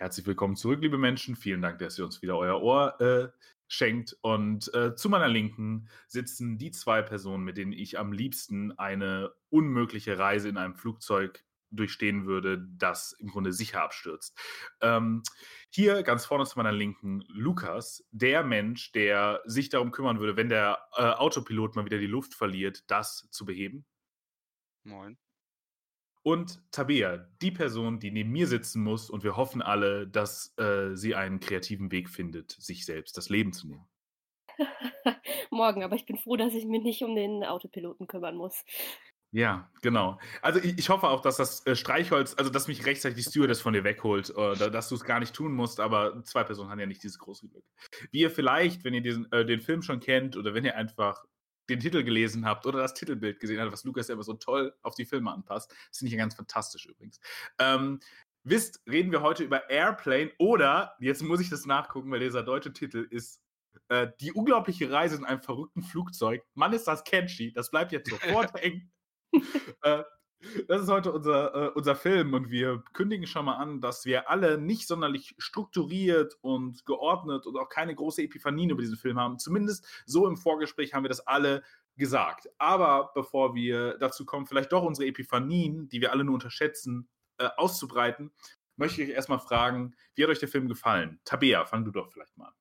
Herzlich willkommen zurück, liebe Menschen. Vielen Dank, dass ihr uns wieder euer Ohr äh, schenkt. Und äh, zu meiner Linken sitzen die zwei Personen, mit denen ich am liebsten eine unmögliche Reise in einem Flugzeug durchstehen würde, das im Grunde sicher abstürzt. Ähm, hier ganz vorne zu meiner Linken Lukas, der Mensch, der sich darum kümmern würde, wenn der äh, Autopilot mal wieder die Luft verliert, das zu beheben. Moin. Und Tabea, die Person, die neben mir sitzen muss, und wir hoffen alle, dass äh, sie einen kreativen Weg findet, sich selbst das Leben zu nehmen. Morgen, aber ich bin froh, dass ich mich nicht um den Autopiloten kümmern muss. Ja, genau. Also ich, ich hoffe auch, dass das äh, Streichholz, also dass mich rechtzeitig die Stewardess von dir wegholt, oder dass du es gar nicht tun musst, aber zwei Personen haben ja nicht dieses große Glück. Wie ihr vielleicht, wenn ihr diesen, äh, den Film schon kennt oder wenn ihr einfach den Titel gelesen habt oder das Titelbild gesehen habt, was Lukas ja immer so toll auf die Filme anpasst, das finde ich ja ganz fantastisch übrigens. Ähm, wisst, reden wir heute über Airplane oder, jetzt muss ich das nachgucken, weil dieser deutsche Titel ist äh, Die unglaubliche Reise in einem verrückten Flugzeug. Mann, ist das catchy, das bleibt jetzt sofort hängen. äh, das ist heute unser, äh, unser Film und wir kündigen schon mal an, dass wir alle nicht sonderlich strukturiert und geordnet und auch keine große Epiphanien über diesen Film haben. Zumindest so im Vorgespräch haben wir das alle gesagt. Aber bevor wir dazu kommen, vielleicht doch unsere Epiphanien, die wir alle nur unterschätzen, äh, auszubreiten, möchte ich euch erstmal fragen, wie hat euch der Film gefallen? Tabea, fang du doch vielleicht mal an.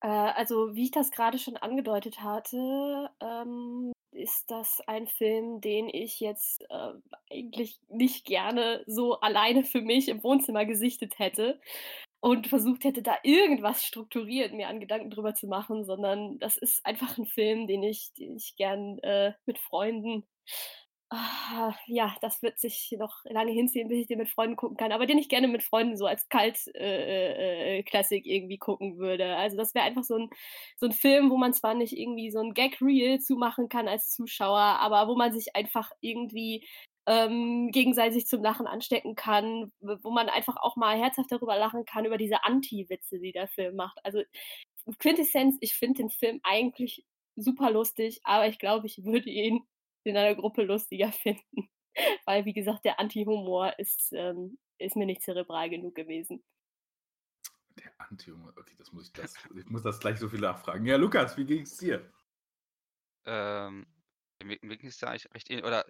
Äh, also, wie ich das gerade schon angedeutet hatte, ähm, ist das ein Film, den ich jetzt äh, eigentlich nicht gerne so alleine für mich im Wohnzimmer gesichtet hätte und versucht hätte, da irgendwas strukturiert mir an Gedanken drüber zu machen, sondern das ist einfach ein Film, den ich, den ich gern äh, mit Freunden Ah, ja, das wird sich noch lange hinziehen, bis ich den mit Freunden gucken kann, aber den ich gerne mit Freunden so als Kalt-Classic äh, äh, irgendwie gucken würde. Also das wäre einfach so ein, so ein Film, wo man zwar nicht irgendwie so ein Gag-Reel zumachen kann als Zuschauer, aber wo man sich einfach irgendwie ähm, gegenseitig zum Lachen anstecken kann, wo man einfach auch mal herzhaft darüber lachen kann, über diese Anti-Witze, die der Film macht. Also Quintessenz, ich finde den Film eigentlich super lustig, aber ich glaube, ich würde ihn in einer Gruppe lustiger finden. Weil, wie gesagt, der Anti-Humor ist, ähm, ist mir nicht zerebral genug gewesen. Der Anti-Humor, okay, das muss ich, das, ich muss das gleich so viel nachfragen. Ja, Lukas, wie ging es dir? Ähm, mir, mir ging es ja eigentlich recht ähnlich. Oder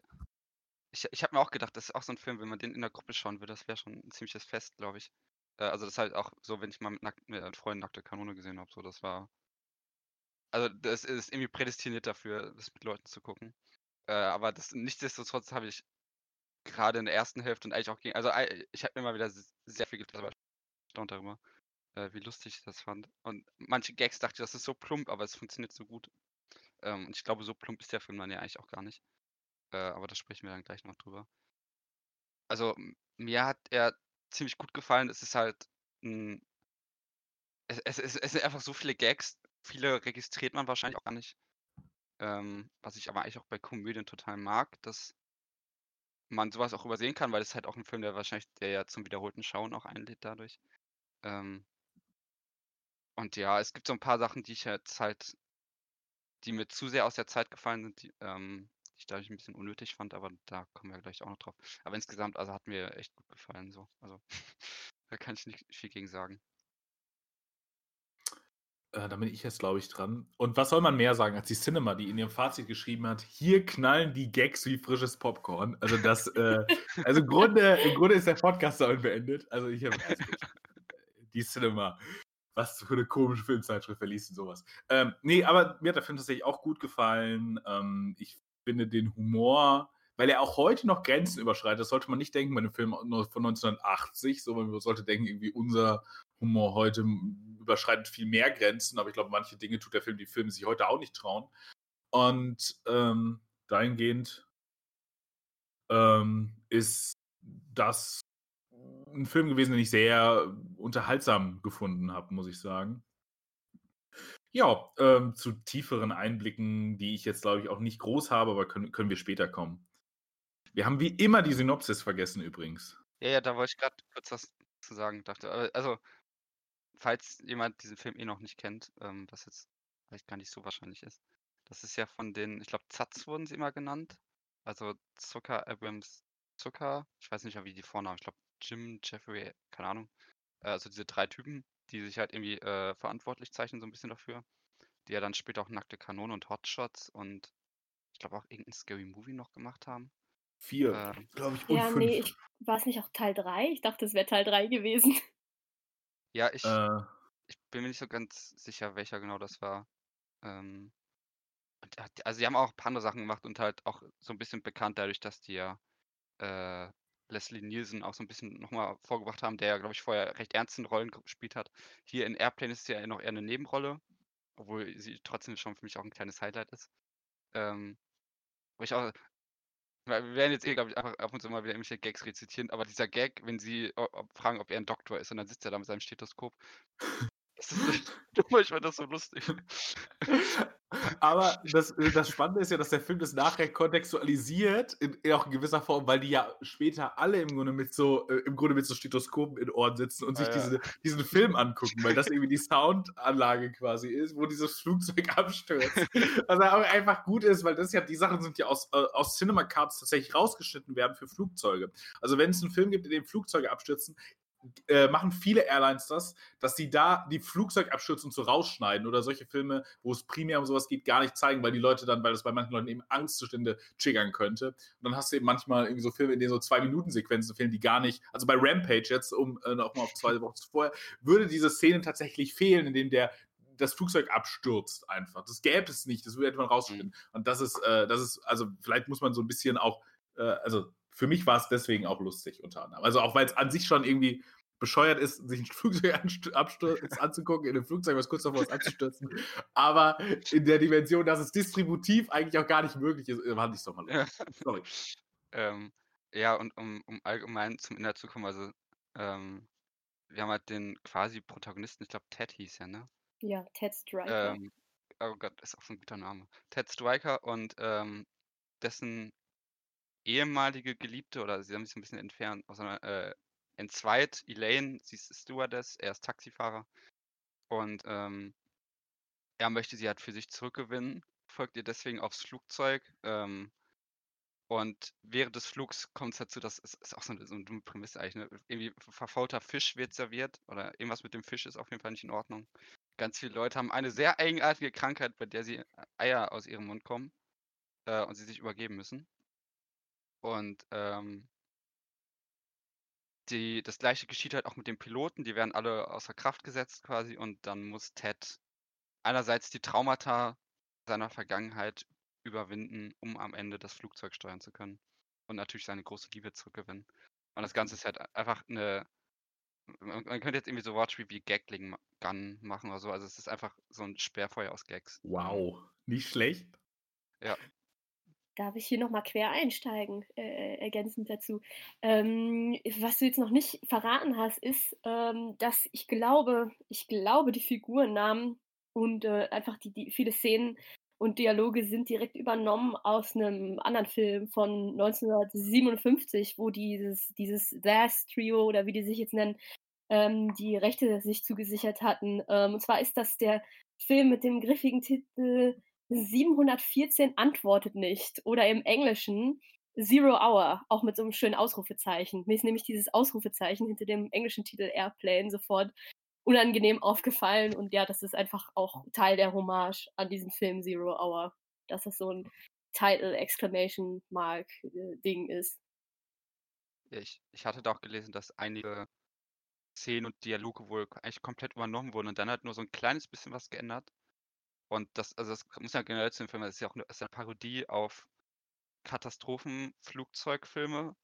ich, ich habe mir auch gedacht, das ist auch so ein Film, wenn man den in der Gruppe schauen würde, das wäre schon ein ziemliches Fest, glaube ich. Äh, also das ist halt auch so, wenn ich mal mit, nack, mit Freunden nackte Kanone gesehen habe, so das war. Also das ist irgendwie prädestiniert dafür, das mit Leuten zu gucken. Äh, aber das nichtsdestotrotz habe ich gerade in der ersten Hälfte und eigentlich auch gegen, also ich habe mir mal wieder sehr viel getan, erstaunt darüber, äh, wie lustig ich das fand. Und manche Gags dachte ich, das ist so plump, aber es funktioniert so gut. Ähm, und ich glaube, so plump ist der Film dann ja eigentlich auch gar nicht. Äh, aber da sprechen wir dann gleich noch drüber. Also mir hat er ziemlich gut gefallen. Es ist halt ein, es, es, es, es sind einfach so viele Gags. Viele registriert man wahrscheinlich auch gar nicht. Ähm, was ich aber eigentlich auch bei Komödien total mag, dass man sowas auch übersehen kann, weil es halt auch ein Film, der wahrscheinlich der ja zum wiederholten Schauen auch einlädt dadurch. Ähm und ja, es gibt so ein paar Sachen, die ich jetzt halt die mir zu sehr aus der Zeit gefallen sind, die, ähm, die ich dadurch ein bisschen unnötig fand, aber da kommen wir gleich auch noch drauf. Aber insgesamt, also hat mir echt gut gefallen so. Also da kann ich nicht viel gegen sagen. Äh, da bin ich jetzt, glaube ich, dran. Und was soll man mehr sagen als die Cinema, die in ihrem Fazit geschrieben hat, hier knallen die Gags wie frisches Popcorn. Also das, äh, also im Grunde, im Grunde ist der Podcast damit beendet. Also ich habe die Cinema. Was für eine komische Filmzeitschrift verliest und sowas. Ähm, nee, aber mir hat der Film tatsächlich auch gut gefallen. Ähm, ich finde den Humor, weil er auch heute noch Grenzen überschreitet. Das sollte man nicht denken bei einem Film von 1980, so man sollte denken, irgendwie unser Humor heute überschreitet viel mehr Grenzen, aber ich glaube, manche Dinge tut der Film, die Filme sich heute auch nicht trauen. Und ähm, dahingehend ähm, ist das ein Film gewesen, den ich sehr unterhaltsam gefunden habe, muss ich sagen. Ja, ähm, zu tieferen Einblicken, die ich jetzt, glaube ich, auch nicht groß habe, aber können, können wir später kommen. Wir haben wie immer die Synopsis vergessen übrigens. Ja, ja, da wollte ich gerade kurz was zu sagen, dachte. Also, falls jemand diesen Film eh noch nicht kennt, ähm, was jetzt vielleicht gar nicht so wahrscheinlich ist. Das ist ja von den, ich glaube, Zatz wurden sie immer genannt. Also Zucker, Abrams Zucker. Ich weiß nicht mehr, wie die Vornamen. Ich glaube, Jim, Jeffrey, keine Ahnung. äh, also diese drei Typen, die sich halt irgendwie äh, verantwortlich zeichnen, so ein bisschen dafür. Die ja dann später auch Nackte Kanone und Hotshots und ich glaube auch irgendein Scary Movie noch gemacht haben. Vier, Ähm, glaube ich, und Ja, fünf. nee, ich, war es nicht auch Teil 3? Ich dachte, es wäre Teil 3 gewesen. Ja, ich, Äh, ich bin mir nicht so ganz sicher, welcher genau das war. Ähm, also die haben auch ein paar andere Sachen gemacht und halt auch so ein bisschen bekannt dadurch, dass die ja äh, Leslie Nielsen auch so ein bisschen nochmal vorgebracht haben, der ja, glaube ich, vorher recht ernsten Rollen gespielt hat. Hier in Airplane ist sie ja noch eher eine Nebenrolle, obwohl sie trotzdem schon für mich auch ein kleines Highlight ist. Ähm, wo ich auch, weil wir werden jetzt eh, glaube ich, einfach ab und zu mal wieder irgendwelche Gags rezitieren, aber dieser Gag, wenn sie ob, fragen, ob er ein Doktor ist und dann sitzt er da mit seinem Stethoskop. Das ist so dumm, ich fand das so lustig. Aber das, äh, das Spannende ist ja, dass der Film das nachher kontextualisiert, in, in auch in gewisser Form, weil die ja später alle im Grunde mit so, äh, im Grunde mit so Stethoskopen in Ohren sitzen und Ah, sich ja. diese, diesen Film angucken, weil das irgendwie die Soundanlage quasi ist, wo dieses Flugzeug abstürzt. Was auch einfach gut ist, weil das ja, die Sachen sind ja aus, äh, aus Cinema Cards tatsächlich rausgeschnitten werden für Flugzeuge. Also wenn es einen Film gibt, in dem Flugzeuge abstürzen, äh, machen viele Airlines das, dass sie da die Flugzeugabstürze und so rausschneiden oder solche Filme, wo es primär um sowas geht, gar nicht zeigen, weil die Leute dann, weil das bei manchen Leuten eben Angstzustände triggern könnte. Und dann hast du eben manchmal irgendwie so Filme, in denen so zwei Minuten Sequenzen fehlen, die gar nicht, also bei Rampage jetzt, um äh, mal auf zwei Wochen zuvor, würde diese Szene tatsächlich fehlen, in dem der das Flugzeug abstürzt einfach. Das gäbe es nicht, das würde man rausfinden. Und das ist, äh, das ist, also vielleicht muss man so ein bisschen auch, äh, also für mich war es deswegen auch lustig unter anderem. Also auch weil es an sich schon irgendwie bescheuert ist, sich ein Flugzeug anzugucken, in einem Flugzeug, was kurz davor ist abzustürzen. Aber in der Dimension, dass es distributiv eigentlich auch gar nicht möglich ist, fand ich es doch mal Ja. Sorry. Ähm, ja, und um, um allgemein zum Inhalt zu kommen, also ähm, wir haben halt den quasi Protagonisten, ich glaube Ted hieß ja, ne? Ja, Ted Striker. Ähm, oh Gott, ist auch so ein guter Name. Ted Striker und ähm, dessen ehemalige Geliebte, oder sie haben sich so ein bisschen entfernt, aus einer, äh, entzweit, Elaine, sie ist Stewardess, er ist Taxifahrer. Und ähm, er möchte sie halt für sich zurückgewinnen, folgt ihr deswegen aufs Flugzeug. Ähm, und während des Flugs kommt es dazu, dass es ist auch so eine, so eine dumme Prämisse eigentlich, ne? Irgendwie verfaulter Fisch wird serviert oder irgendwas mit dem Fisch ist auf jeden Fall nicht in Ordnung. Ganz viele Leute haben eine sehr eigenartige Krankheit, bei der sie Eier aus ihrem Mund kommen äh, und sie sich übergeben müssen. Und ähm, die, das gleiche geschieht halt auch mit den Piloten, die werden alle außer Kraft gesetzt quasi und dann muss Ted einerseits die Traumata seiner Vergangenheit überwinden, um am Ende das Flugzeug steuern zu können und natürlich seine große Liebe zurückgewinnen. Und das Ganze ist halt einfach eine, man, man könnte jetzt irgendwie so Wortspiel wie Gagling Gun machen oder so, also es ist einfach so ein Sperrfeuer aus Gags. Wow, nicht schlecht. Darf ich hier nochmal quer einsteigen, äh, ergänzend dazu? Ähm, was du jetzt noch nicht verraten hast, ist, ähm, dass ich glaube, ich glaube, die Figurennamen und äh, einfach die, die viele Szenen und Dialoge sind direkt übernommen aus einem anderen Film von 1957, wo dieses, dieses Last Trio oder wie die sich jetzt nennen, ähm, die Rechte sich zugesichert hatten. Ähm, und zwar ist das der Film mit dem griffigen Titel 714 antwortet nicht oder im Englischen Zero Hour, auch mit so einem schönen Ausrufezeichen. Mir ist nämlich dieses Ausrufezeichen hinter dem englischen Titel Airplane sofort unangenehm aufgefallen und ja, das ist einfach auch Teil der Hommage an diesen Film Zero Hour, dass das so ein Title Exclamation Mark äh, Ding ist. Ich, ich hatte da auch gelesen, dass einige Szenen und Dialoge wohl eigentlich komplett übernommen wurden und dann halt nur so ein kleines bisschen was geändert. Und das, also das muss ja generell zu dem Film, das ist ja auch eine, ist eine Parodie auf Katastrophenflugzeugfilme,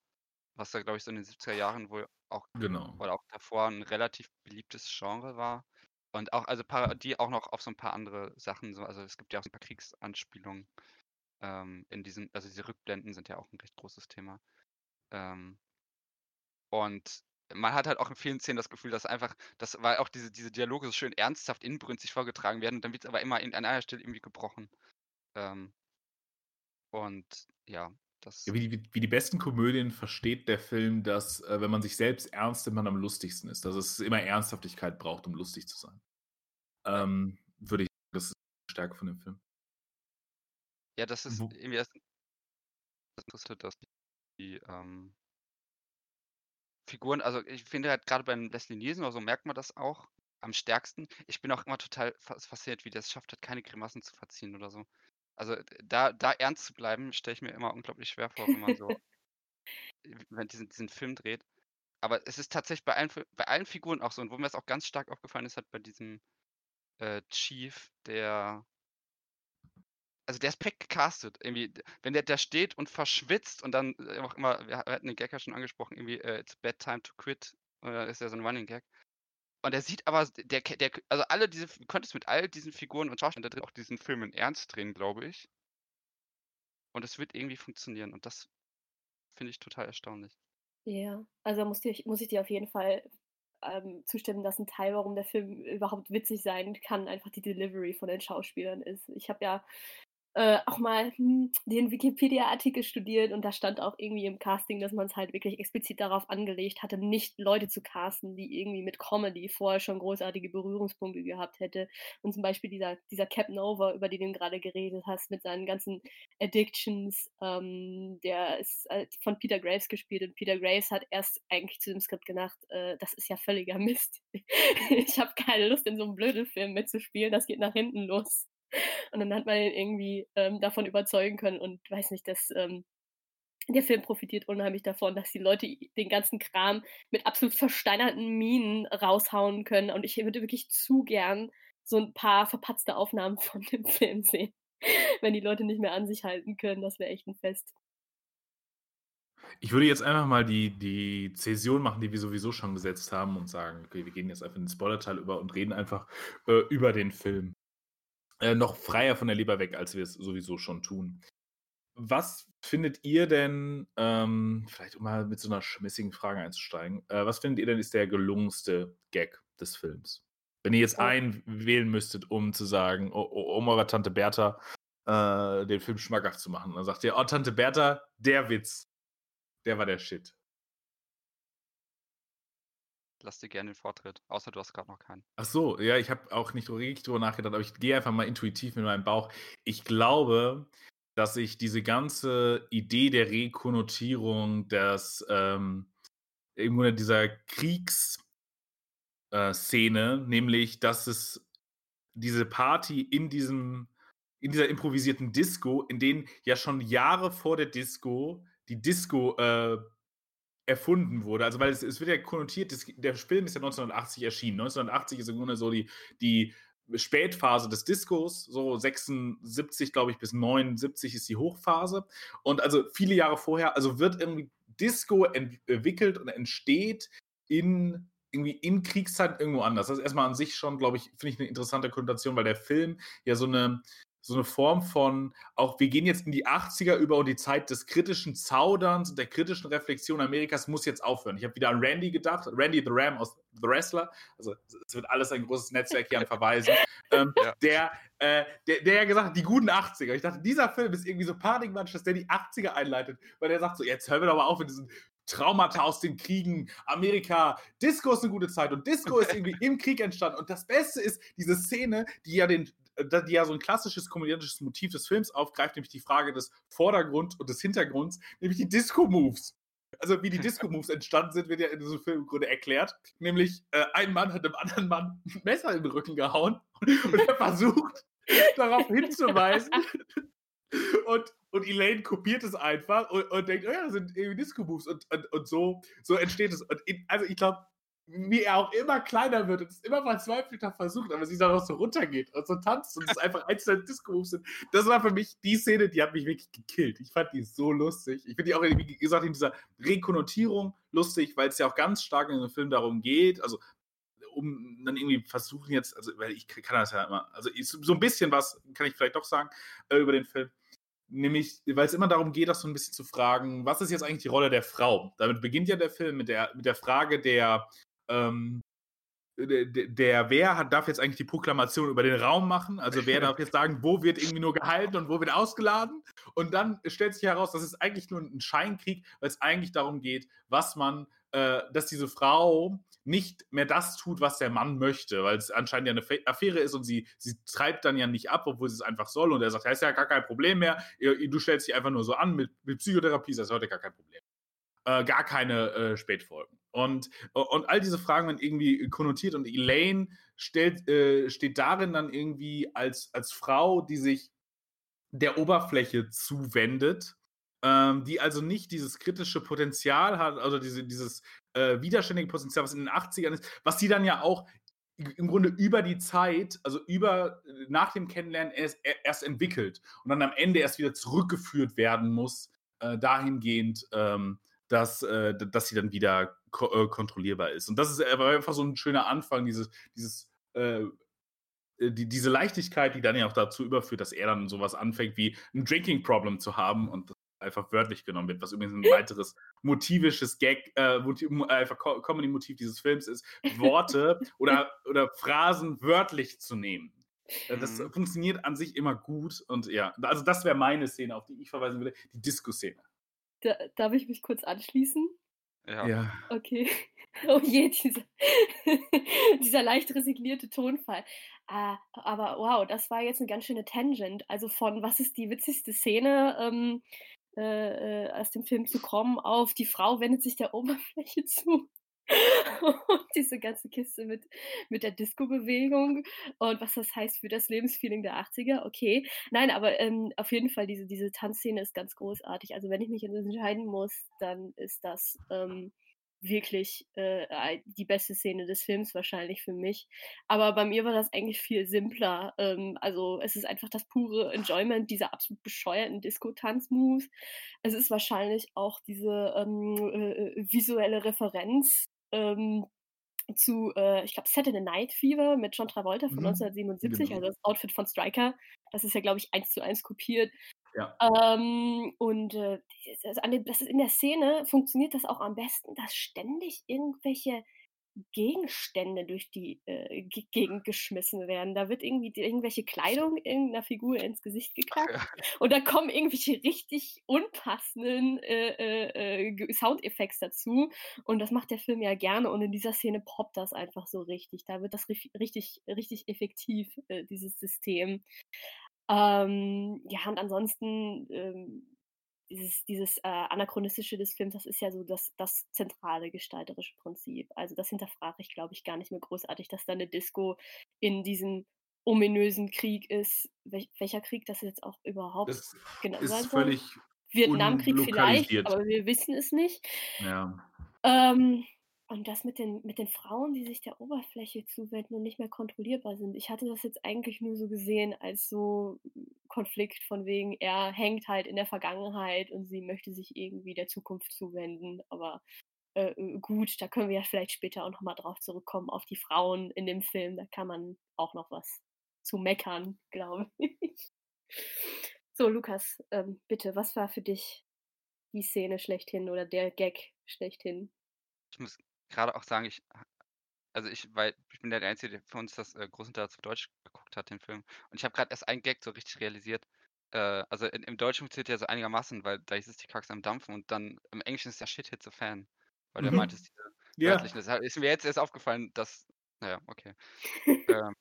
was da, glaube ich, so in den 70er Jahren wohl auch Genau. oder auch davor ein relativ beliebtes Genre war. Und auch, also Parodie auch noch auf so ein paar andere Sachen. So, also es gibt ja auch so ein paar Kriegsanspielungen ähm, in diesen, also diese Rückblenden sind ja auch ein recht großes Thema. Ähm, und man hat halt auch in vielen Szenen das Gefühl, dass einfach, dass weil auch diese, diese Dialoge so schön ernsthaft inbrünstig vorgetragen werden und dann wird es aber immer in, an einer Stelle irgendwie gebrochen. Ähm, und ja, das. Ja, wie, die, wie die besten Komödien versteht der Film, dass, äh, wenn man sich selbst ernst nimmt, man am lustigsten ist. Dass es immer Ernsthaftigkeit braucht, um lustig zu sein. Ähm, würde ich sagen, das ist die Stärke von dem Film. Ja, das ist Wo- irgendwie das, das Interessante, dass die, ähm, Figuren, also ich finde halt gerade beim Leslie Nielsen oder so merkt man das auch am stärksten. Ich bin auch immer total fasziniert, wie der es schafft hat, keine Grimassen zu verziehen oder so. Also da, da ernst zu bleiben, stelle ich mir immer unglaublich schwer vor, wenn man so wenn diesen, diesen Film dreht. Aber es ist tatsächlich bei allen, bei allen Figuren auch so, und wo mir das auch ganz stark aufgefallen ist, hat bei diesem äh, Chief, der also der ist perfekt gecastet. Irgendwie, wenn der da steht und verschwitzt und dann äh, auch immer, wir hatten den Gag ja schon angesprochen, irgendwie, uh, it's bad time to quit, oder ist ja so ein Running Gag. Und er sieht aber, der, der, also alle diese, du könntest mit all diesen Figuren und Schauspielern da drin auch diesen Film in Ernst drehen, glaube ich. Und es wird irgendwie funktionieren und das finde ich total erstaunlich. Ja, also muss muss ich dir auf jeden Fall ähm, zustimmen, dass ein Teil, warum der Film überhaupt witzig sein kann, einfach die Delivery von den Schauspielern ist. Ich habe ja äh, auch mal hm, den Wikipedia-Artikel studiert und da stand auch irgendwie im Casting, dass man es halt wirklich explizit darauf angelegt hatte, nicht Leute zu casten, die irgendwie mit Comedy vorher schon großartige Berührungspunkte gehabt hätte. Und zum Beispiel dieser, dieser Cap Nova, über den du gerade geredet hast, mit seinen ganzen Addictions, ähm, der ist äh, von Peter Graves gespielt und Peter Graves hat erst eigentlich zu dem Skript gedacht, äh, das ist ja völliger Mist. ich habe keine Lust, in so einem blöden Film mitzuspielen, das geht nach hinten los. Und dann hat man ihn irgendwie ähm, davon überzeugen können und weiß nicht, dass ähm, der Film profitiert unheimlich davon, dass die Leute den ganzen Kram mit absolut versteinerten Minen raushauen können. Und ich würde wirklich zu gern so ein paar verpatzte Aufnahmen von dem Film sehen. Wenn die Leute nicht mehr an sich halten können, das wäre echt ein Fest. Ich würde jetzt einfach mal die, die Zäsion machen, die wir sowieso schon gesetzt haben und sagen, okay, wir gehen jetzt einfach in den Spoilerteil über und reden einfach äh, über den Film. Äh, noch freier von der Leber weg, als wir es sowieso schon tun. Was findet ihr denn, ähm, vielleicht um mal mit so einer schmissigen Frage einzusteigen, äh, was findet ihr denn ist der gelungenste Gag des Films? Wenn ihr jetzt oh. einen wählen müsstet, um zu sagen, um eurer Tante Bertha äh, den Film schmackhaft zu machen, dann sagt ihr, oh, Tante Bertha, der Witz, der war der Shit lass dir gerne den Vortritt. Außer du hast gerade noch keinen. Ach so, ja, ich habe auch nicht richtig drüber nachgedacht, aber ich gehe einfach mal intuitiv mit meinem Bauch. Ich glaube, dass ich diese ganze Idee der Rekonnotierung, dass ähm, irgendwo dieser Kriegsszene, äh, nämlich, dass es diese Party in diesem in dieser improvisierten Disco, in denen ja schon Jahre vor der Disco die Disco äh, erfunden wurde. Also, weil es, es wird ja konnotiert, das, der Film ist ja 1980 erschienen. 1980 ist im Grunde so die, die Spätphase des Discos, so 76, glaube ich, bis 79 ist die Hochphase. Und also viele Jahre vorher, also wird irgendwie Disco entwickelt und entsteht in irgendwie in Kriegszeit irgendwo anders. Das ist erstmal an sich schon, glaube ich, finde ich eine interessante Konnotation, weil der Film ja so eine so eine Form von, auch wir gehen jetzt in die 80er über und die Zeit des kritischen Zauderns und der kritischen Reflexion Amerikas muss jetzt aufhören. Ich habe wieder an Randy gedacht, Randy the Ram aus The Wrestler, also es wird alles ein großes Netzwerk hier an Verweisen, ähm, ja. der, äh, der, der ja gesagt hat, die guten 80er. Ich dachte, dieser Film ist irgendwie so Panikmatsch, dass der die 80er einleitet, weil der sagt so, jetzt hören wir doch mal auf mit diesen Traumata aus den Kriegen, Amerika, Disco ist eine gute Zeit und Disco ist irgendwie im Krieg entstanden. Und das Beste ist diese Szene, die ja den, die ja so ein klassisches komödiantisches Motiv des Films aufgreift, nämlich die Frage des Vordergrund und des Hintergrunds, nämlich die Disco-Moves. Also wie die Disco-Moves entstanden sind, wird ja in diesem Film im Grunde erklärt. Nämlich äh, ein Mann hat einem anderen Mann ein Messer in den Rücken gehauen und er versucht darauf hinzuweisen. Und, und Elaine kopiert es einfach und, und denkt, oh ja, das sind irgendwie Disco-Moves und, und, und so, so entsteht es. Und in, also ich glaube, wie er auch immer kleiner wird und es immer verzweifelter versucht, aber sie dann auch so runtergeht und so tanzt und es einfach einzelne Disco-Moves sind. Das war für mich die Szene, die hat mich wirklich gekillt. Ich fand die so lustig. Ich finde die auch, wie gesagt, in dieser Rekonnotierung lustig, weil es ja auch ganz stark in dem Film darum geht, also um dann irgendwie versuchen jetzt, also weil ich kann das ja immer, also so ein bisschen was kann ich vielleicht doch sagen äh, über den Film. Nämlich, weil es immer darum geht, das so ein bisschen zu fragen, was ist jetzt eigentlich die Rolle der Frau? Damit beginnt ja der Film mit der, mit der Frage der, ähm, der, der, wer hat, darf jetzt eigentlich die Proklamation über den Raum machen? Also wer darf jetzt sagen, wo wird irgendwie nur gehalten und wo wird ausgeladen? Und dann stellt sich heraus, das ist eigentlich nur ein Scheinkrieg, weil es eigentlich darum geht, was man, äh, dass diese Frau nicht mehr das tut, was der Mann möchte, weil es anscheinend ja eine Affäre ist und sie, sie treibt dann ja nicht ab, obwohl sie es einfach soll. Und er sagt, ja, ist ja gar kein Problem mehr. Du stellst dich einfach nur so an mit, mit Psychotherapie, ist das heute gar kein Problem. Äh, gar keine äh, Spätfolgen. Und, und all diese Fragen werden irgendwie konnotiert und Elaine stellt, äh, steht darin dann irgendwie als, als Frau, die sich der Oberfläche zuwendet, ähm, die also nicht dieses kritische Potenzial hat, also diese, dieses äh, widerständige Potenzial, was in den 80ern ist, was sie dann ja auch im Grunde über die Zeit, also über nach dem Kennenlernen erst, erst entwickelt und dann am Ende erst wieder zurückgeführt werden muss, äh, dahingehend, ähm, dass, äh, dass sie dann wieder ko äh, kontrollierbar ist. Und das ist einfach so ein schöner Anfang, dieses, dieses äh, die, diese Leichtigkeit, die dann ja auch dazu überführt, dass er dann sowas anfängt wie ein Drinking Problem zu haben und einfach wörtlich genommen wird, was übrigens ein weiteres motivisches Gag, äh, Motiv, einfach Comedy-Motiv dieses Films ist, Worte oder, oder Phrasen wörtlich zu nehmen. Äh, das mhm. funktioniert an sich immer gut und ja, also das wäre meine Szene, auf die ich verweisen würde, die Disco-Szene. Da, darf ich mich kurz anschließen? Ja. ja. Okay. Oh je, dieser, dieser leicht resignierte Tonfall. Ah, aber wow, das war jetzt eine ganz schöne Tangent. Also von was ist die witzigste Szene ähm, äh, äh aus dem Film zu kommen auf die Frau wendet sich der Oberfläche zu. und diese ganze Kiste mit, mit der Disco-Bewegung und was das heißt für das Lebensfeeling der 80er, okay. Nein, aber ähm, auf jeden Fall, diese, diese Tanzszene ist ganz großartig. Also wenn ich mich entscheiden muss, dann ist das ähm, wirklich äh, die beste Szene des Films wahrscheinlich für mich. Aber bei mir war das eigentlich viel simpler. Ähm, also es ist einfach das pure Enjoyment dieser absolut bescheuerten Disco-Tanz-Moves. Es ist wahrscheinlich auch diese ähm, äh, visuelle Referenz ähm, zu, äh, ich glaube, Saturday Night Fever mit John Travolta von mhm. 1977, genau. also das Outfit von Striker. Das ist ja, glaube ich, eins zu eins kopiert. Ja. Ähm, und äh, also ist in der Szene funktioniert das auch am besten, dass ständig irgendwelche Gegenstände durch die äh, Gegend geschmissen werden. Da wird irgendwie die, irgendwelche Kleidung irgendeiner Figur ins Gesicht geklappt ja. und da kommen irgendwelche richtig unpassenden äh, äh, äh Soundeffekte dazu und das macht der Film ja gerne und in dieser Szene poppt das einfach so richtig. Da wird das richtig, richtig effektiv, äh, dieses System. Ähm, ja, und ansonsten ähm, dieses, dieses äh, Anachronistische des Films, das ist ja so das, das zentrale gestalterische Prinzip. Also das hinterfrage ich, glaube ich, gar nicht mehr großartig, dass da eine Disco in diesem ominösen Krieg ist. Wel welcher Krieg das jetzt auch überhaupt das genau ist sein völlig Vietnamkrieg vielleicht, aber wir wissen es nicht. Ja. Ähm, und das mit den, mit den Frauen, die sich der Oberfläche zuwenden und nicht mehr kontrollierbar sind. Ich hatte das jetzt eigentlich nur so gesehen als so Konflikt von wegen, er hängt halt in der Vergangenheit und sie möchte sich irgendwie der Zukunft zuwenden. Aber äh, äh gut, da können wir ja vielleicht später auch nochmal drauf zurückkommen, auf die Frauen in dem Film. Da kann man auch noch was zu meckern, glaube ich. So, Lukas, ähm, bitte, was war für dich die Szene schlechthin oder der Gag schlechthin? Ich muss gerade auch sagen, ich also ich weil ich bin der Einzige, der für uns das, äh, größtenteils auf Deutsch geguckt hat, den Film. Und ich habe gerade erst einen Gag so richtig realisiert. Äh, also in im Deutschen funktioniert der so einigermaßen, weil da ist es die Kacke am Dampfen und dann im Englischen ist der Shit hit the fan. Weil der mhm. meint, es diese Ja. wörtlichen deshalb ist mir jetzt erst aufgefallen, dass naja, okay. Ähm,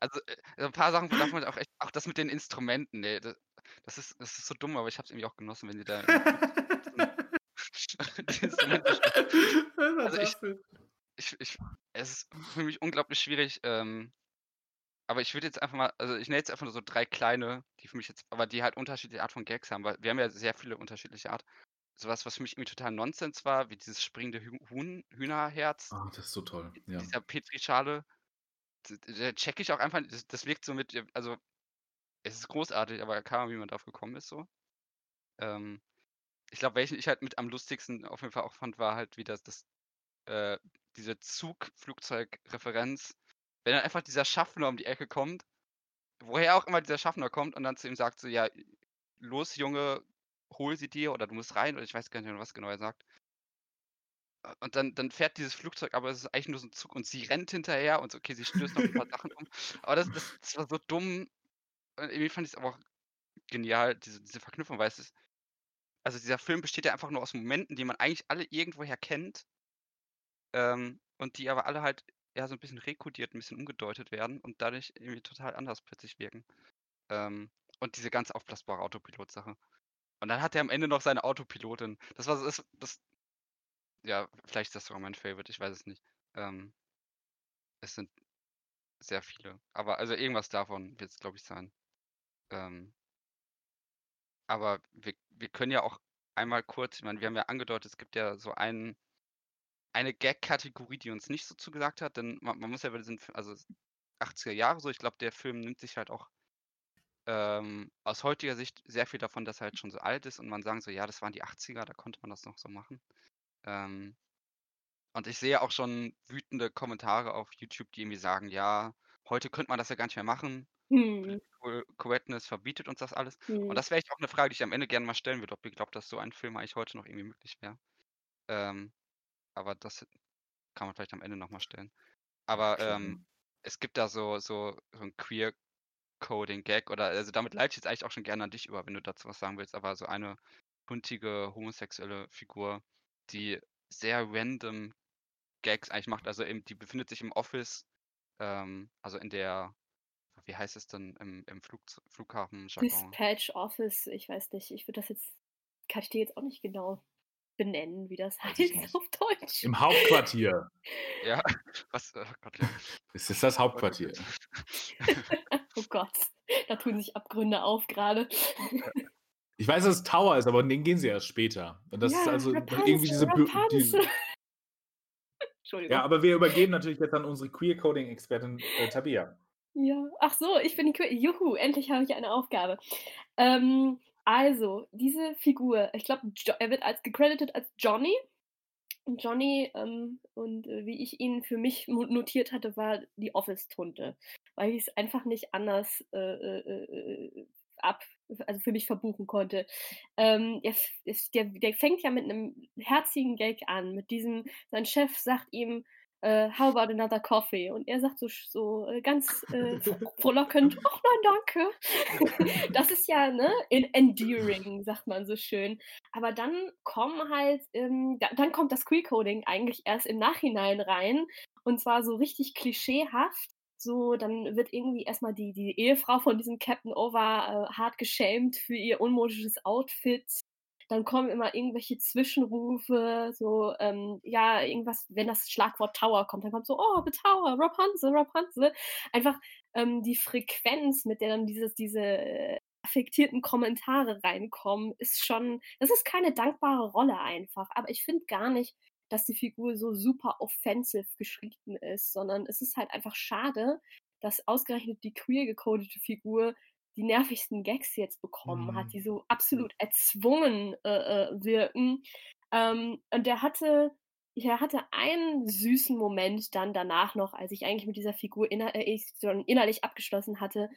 also, äh, so 'n paar Sachen darf man auch echt auch das mit den Instrumenten, ne, da das ist das ist so dumm, aber ich habe es irgendwie auch genossen, wenn die da also ich, ich, ich, es ist für mich unglaublich schwierig, ähm, aber ich würde jetzt einfach mal, also ich nenne jetzt einfach nur so drei kleine, die für mich jetzt, aber die halt unterschiedliche Art von Gags haben, weil wir haben ja sehr viele unterschiedliche Art. Sowas, was für mich irgendwie total Nonsens war, wie dieses springende Huhn, Hühnerherz. Ah, das ist so toll. Ja. Dieser Petrischale. Da check ich auch einfach, das, das wirkt so mit, also es ist großartig, aber keine Ahnung, wie man drauf gekommen ist so. Ähm, ich glaube, welchen ich halt mit am lustigsten auf jeden Fall auch fand, war halt wieder das, äh, diese Zugflugzeugreferenz. Wenn dann einfach dieser Schaffner um die Ecke kommt, woher auch immer dieser Schaffner kommt und dann zu ihm sagt so, ja, los Junge, hol sie dir oder du musst rein oder ich weiß gar nicht mehr, was genau er sagt. Und dann, dann fährt dieses Flugzeug, aber es ist eigentlich nur so ein Zug und sie rennt hinterher und so, okay, sie stößt noch ein paar Sachen um. Aber das, das, das war so dumm. Und irgendwie fand ich es aber auch genial, diese, diese Verknüpfung, weil es ist, also dieser Film besteht ja einfach nur aus Momenten, die man eigentlich alle irgendwoher kennt. Ähm, und die aber alle halt ja so ein bisschen rekodiert, ein bisschen umgedeutet werden und dadurch irgendwie total anders plötzlich wirken. Ähm, und diese ganz aufblasbare Autopilot-Sache. Und dann hat er am Ende noch seine Autopilotin. Das war das, das ja, vielleicht ist das sogar mein Favorite, ich weiß es nicht. Ähm, es sind sehr viele. Aber also irgendwas davon wird es, glaube ich, sein. Ähm, aber wir, wir können ja auch einmal kurz, ich meine, wir haben ja angedeutet, es gibt ja so einen, eine Gag-Kategorie, die uns nicht so zugesagt hat, denn man, man muss ja bei diesen, also 80er Jahre so, ich glaube, der Film nimmt sich halt auch ähm, aus heutiger Sicht sehr viel davon, dass er halt schon so alt ist und man sagen so, ja, das waren die 80er, da konnte man das noch so machen. Ähm, und ich sehe auch schon wütende Kommentare auf YouTube, die irgendwie sagen, ja, heute könnte man das ja gar nicht mehr machen. Hm. Correctness verbietet uns das alles. Und Hm. das wäre echt auch eine Frage, die ich am Ende gerne mal stellen würde, ob ihr glaubt, dass so ein Film eigentlich heute noch irgendwie möglich wäre. Ähm, aber das kann man vielleicht am Ende nochmal stellen. Aber Klar. ähm, es gibt da so, so, so ein Queer-Coding-Gag oder also damit leite ich jetzt eigentlich auch schon gerne an dich über, wenn du dazu was sagen willst, aber so eine huntige homosexuelle Figur, die sehr random Gags eigentlich macht. Also eben, die befindet sich im Office, ähm, also in der, wie heißt es denn im, im Flug, Flughafen-Jargon? Dispatch Office, ich weiß nicht, ich würde das jetzt, kann ich dir jetzt auch nicht genau benennen, wie das heißt auf Deutsch. Im Hauptquartier. Ja, was, oh Gott, ja. Es ist das Hauptquartier. oh Gott, da tun sich Abgründe auf gerade. Ich weiß, dass es Tower ist, aber in den gehen sie erst später. Und das ist also Rapunzel, irgendwie diese. Entschuldigung. ja, aber wir übergeben natürlich jetzt an unsere Queer-Coding-Expertin äh, Tabea. Ja, ach so, ich bin die Que Juhu, endlich habe ich eine Aufgabe. Ähm, also, diese Figur, ich glaube, er wird als gecredited als Johnny. Johnny, ähm, und äh, wie ich ihn für mich notiert hatte, war die Office-Tunte, weil ich es einfach nicht anders äh, äh, äh, ab, also für mich verbuchen konnte. Ähm, er, ist, der, der fängt ja mit einem herzigen Gag an, mit diesem, sein Chef sagt ihm, äh, how about another coffee? Und er sagt so, so äh, ganz äh, frohlockend, ach nein, danke. das ist ja, ne, in endearing, sagt man so schön. Aber dann kommen halt, ähm, da, dann kommt das Queer-Coding eigentlich erst im Nachhinein rein. Und zwar so richtig klischeehaft. So, dann wird irgendwie erstmal die, die Ehefrau von diesem Captain Over äh, hart geschämt für ihr unmodisches Outfit dann kommen immer irgendwelche Zwischenrufe, so, ähm, ja, irgendwas, wenn das Schlagwort Tower kommt, dann kommt so, oh, the Tower, Rapunzel, Rapunzel. Einfach ähm, die Frequenz, mit der dann dieses, diese affektierten Kommentare reinkommen, ist schon, das ist keine dankbare Rolle einfach. Aber ich finde gar nicht, dass die Figur so super offensive geschrieben ist, sondern es ist halt einfach schade, dass ausgerechnet die queer gecodete Figur die nervigsten Gags jetzt bekommen Mhm. hat, die so absolut erzwungen äh, äh, wirken. Ähm, und der hatte, er hatte einen süßen Moment dann danach noch, als ich eigentlich mit dieser Figur inner äh, innerlich abgeschlossen hatte.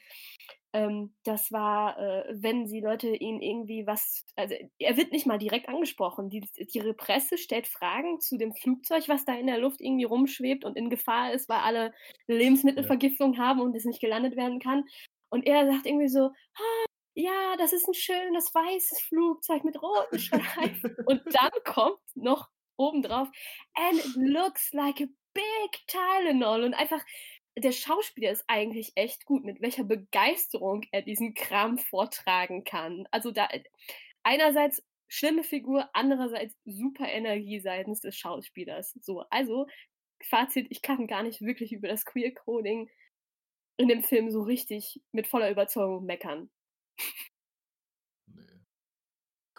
Ähm, das war, äh, wenn sie Leute ihn irgendwie was, also er wird nicht mal direkt angesprochen. Die, die Presse stellt Fragen zu dem Flugzeug, was da in der Luft irgendwie rumschwebt und in Gefahr ist, weil alle eine Lebensmittelvergiftung haben und es nicht gelandet werden kann. Und er sagt irgendwie so, ah, ja, das ist ein schönes weißes Flugzeug mit roten Streifen. und dann kommt noch obendrauf, and it looks like a big Tylenol. Und einfach, der Schauspieler ist eigentlich echt gut, mit welcher Begeisterung er diesen Kram vortragen kann. Also da einerseits schlimme Figur, andererseits super Energie seitens des Schauspielers. So, also Fazit, ich kann gar nicht wirklich über das Queer Coding in dem Film so richtig mit voller Überzeugung meckern. Nee.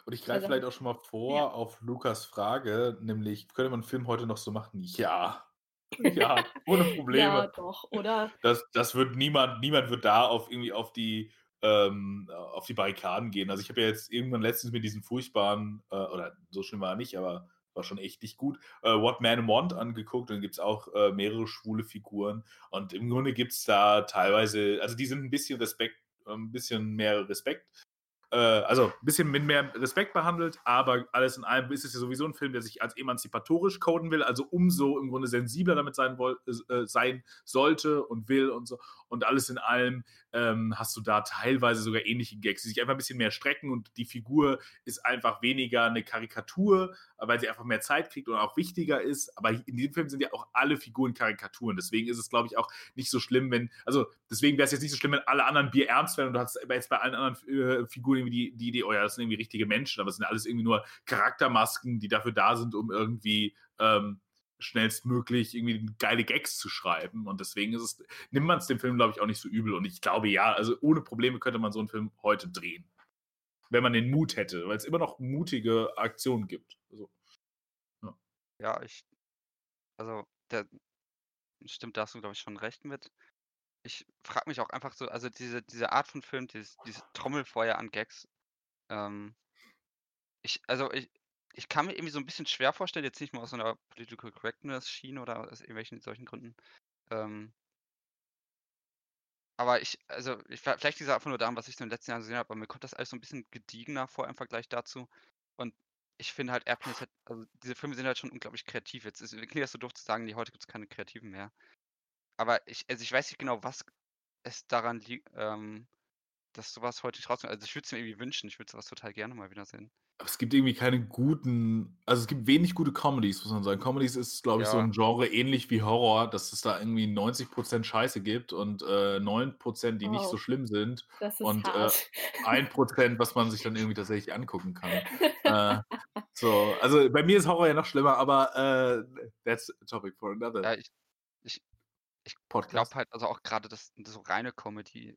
Und ich greife Also, vielleicht auch schon mal vor ja. auf Lukas Frage, nämlich, könnte man einen Film heute noch so machen? Ja. Ja, ohne Probleme. Ja, doch, oder? Das, das wird niemand, niemand wird da auf irgendwie auf die ähm, auf die Barrikaden gehen. Also ich habe ja jetzt irgendwann letztens mit diesen furchtbaren, äh, oder so schlimm war er nicht, aber war schon echt nicht gut, äh, What Man Want angeguckt. Und dann gibt es auch äh, mehrere schwule Figuren. Und im Grunde gibt es da teilweise, also die sind ein bisschen Respekt, äh, ein bisschen mehr Respekt. Äh, also ein bisschen mit mehr Respekt behandelt, aber alles in allem ist es ja sowieso ein Film, der sich als emanzipatorisch coden will, also umso im Grunde sensibler damit sein, woll, äh, sein sollte und will und so. Und alles in allem ähm, hast du da teilweise sogar ähnliche Gags, die sich einfach ein bisschen mehr strecken und die Figur ist einfach weniger eine Karikatur, weil sie einfach mehr Zeit kriegt und auch wichtiger ist. Aber in diesem Film sind ja auch alle Figuren Karikaturen. Deswegen ist es, glaube ich, auch nicht so schlimm, wenn, also deswegen wäre es jetzt nicht so schlimm, wenn alle anderen Bier ernst wären und du hast jetzt bei allen anderen äh, Figuren irgendwie die, die Idee, oh ja, das sind irgendwie richtige Menschen, aber es sind alles irgendwie nur Charaktermasken, die dafür da sind, um irgendwie ähm, schnellstmöglich irgendwie geile Gags zu schreiben. Und deswegen ist es, nimmt man es dem Film, glaube ich, auch nicht so übel. Und ich glaube, ja, also ohne Probleme könnte man so einen Film heute drehen. Wenn man den Mut hätte, weil es immer noch mutige Aktionen gibt. Also, ja. ja, ich, also, der, stimmt, da hast du, glaube ich, schon recht mit. Ich frage mich auch einfach so, also diese, diese Art von Film, dieses, dieses Trommelfeuer an Gags, ähm, ich, also ich, ich kann mir irgendwie so ein bisschen schwer vorstellen, jetzt nicht mal aus so einer Political Correctness-Schiene oder aus irgendwelchen solchen Gründen. Ähm, aber ich, also, ich, vielleicht dieser einfach nur daran, was ich so in den letzten Jahren gesehen habe, aber mir kommt das alles so ein bisschen gediegener vor im Vergleich dazu. Und ich finde halt, Airplane ist halt, also diese Filme sind halt schon unglaublich kreativ. Jetzt ist, klingt das so doof zu sagen, nee, heute gibt es keine Kreativen mehr. Aber ich, also ich weiß nicht genau, was es daran liegt, ähm, dass sowas heute nicht rauskommt. Also ich würde es mir irgendwie wünschen, ich würde sowas total gerne mal wieder sehen. Aber es gibt irgendwie keine guten also, es gibt wenig gute Comedies, muss man sagen. Comedies ist, glaube ich, so ein Genre ähnlich wie Horror, dass es da irgendwie 90% Scheiße gibt und, äh, 9% die nicht so schlimm sind Das ist und, äh, hart. 1 was man sich dann irgendwie tatsächlich angucken kann. Äh, so, also, bei mir ist Horror ja noch schlimmer, aber, äh, that's a topic for another Ja, ich ich ich glaube halt also auch gerade das so reine Comedy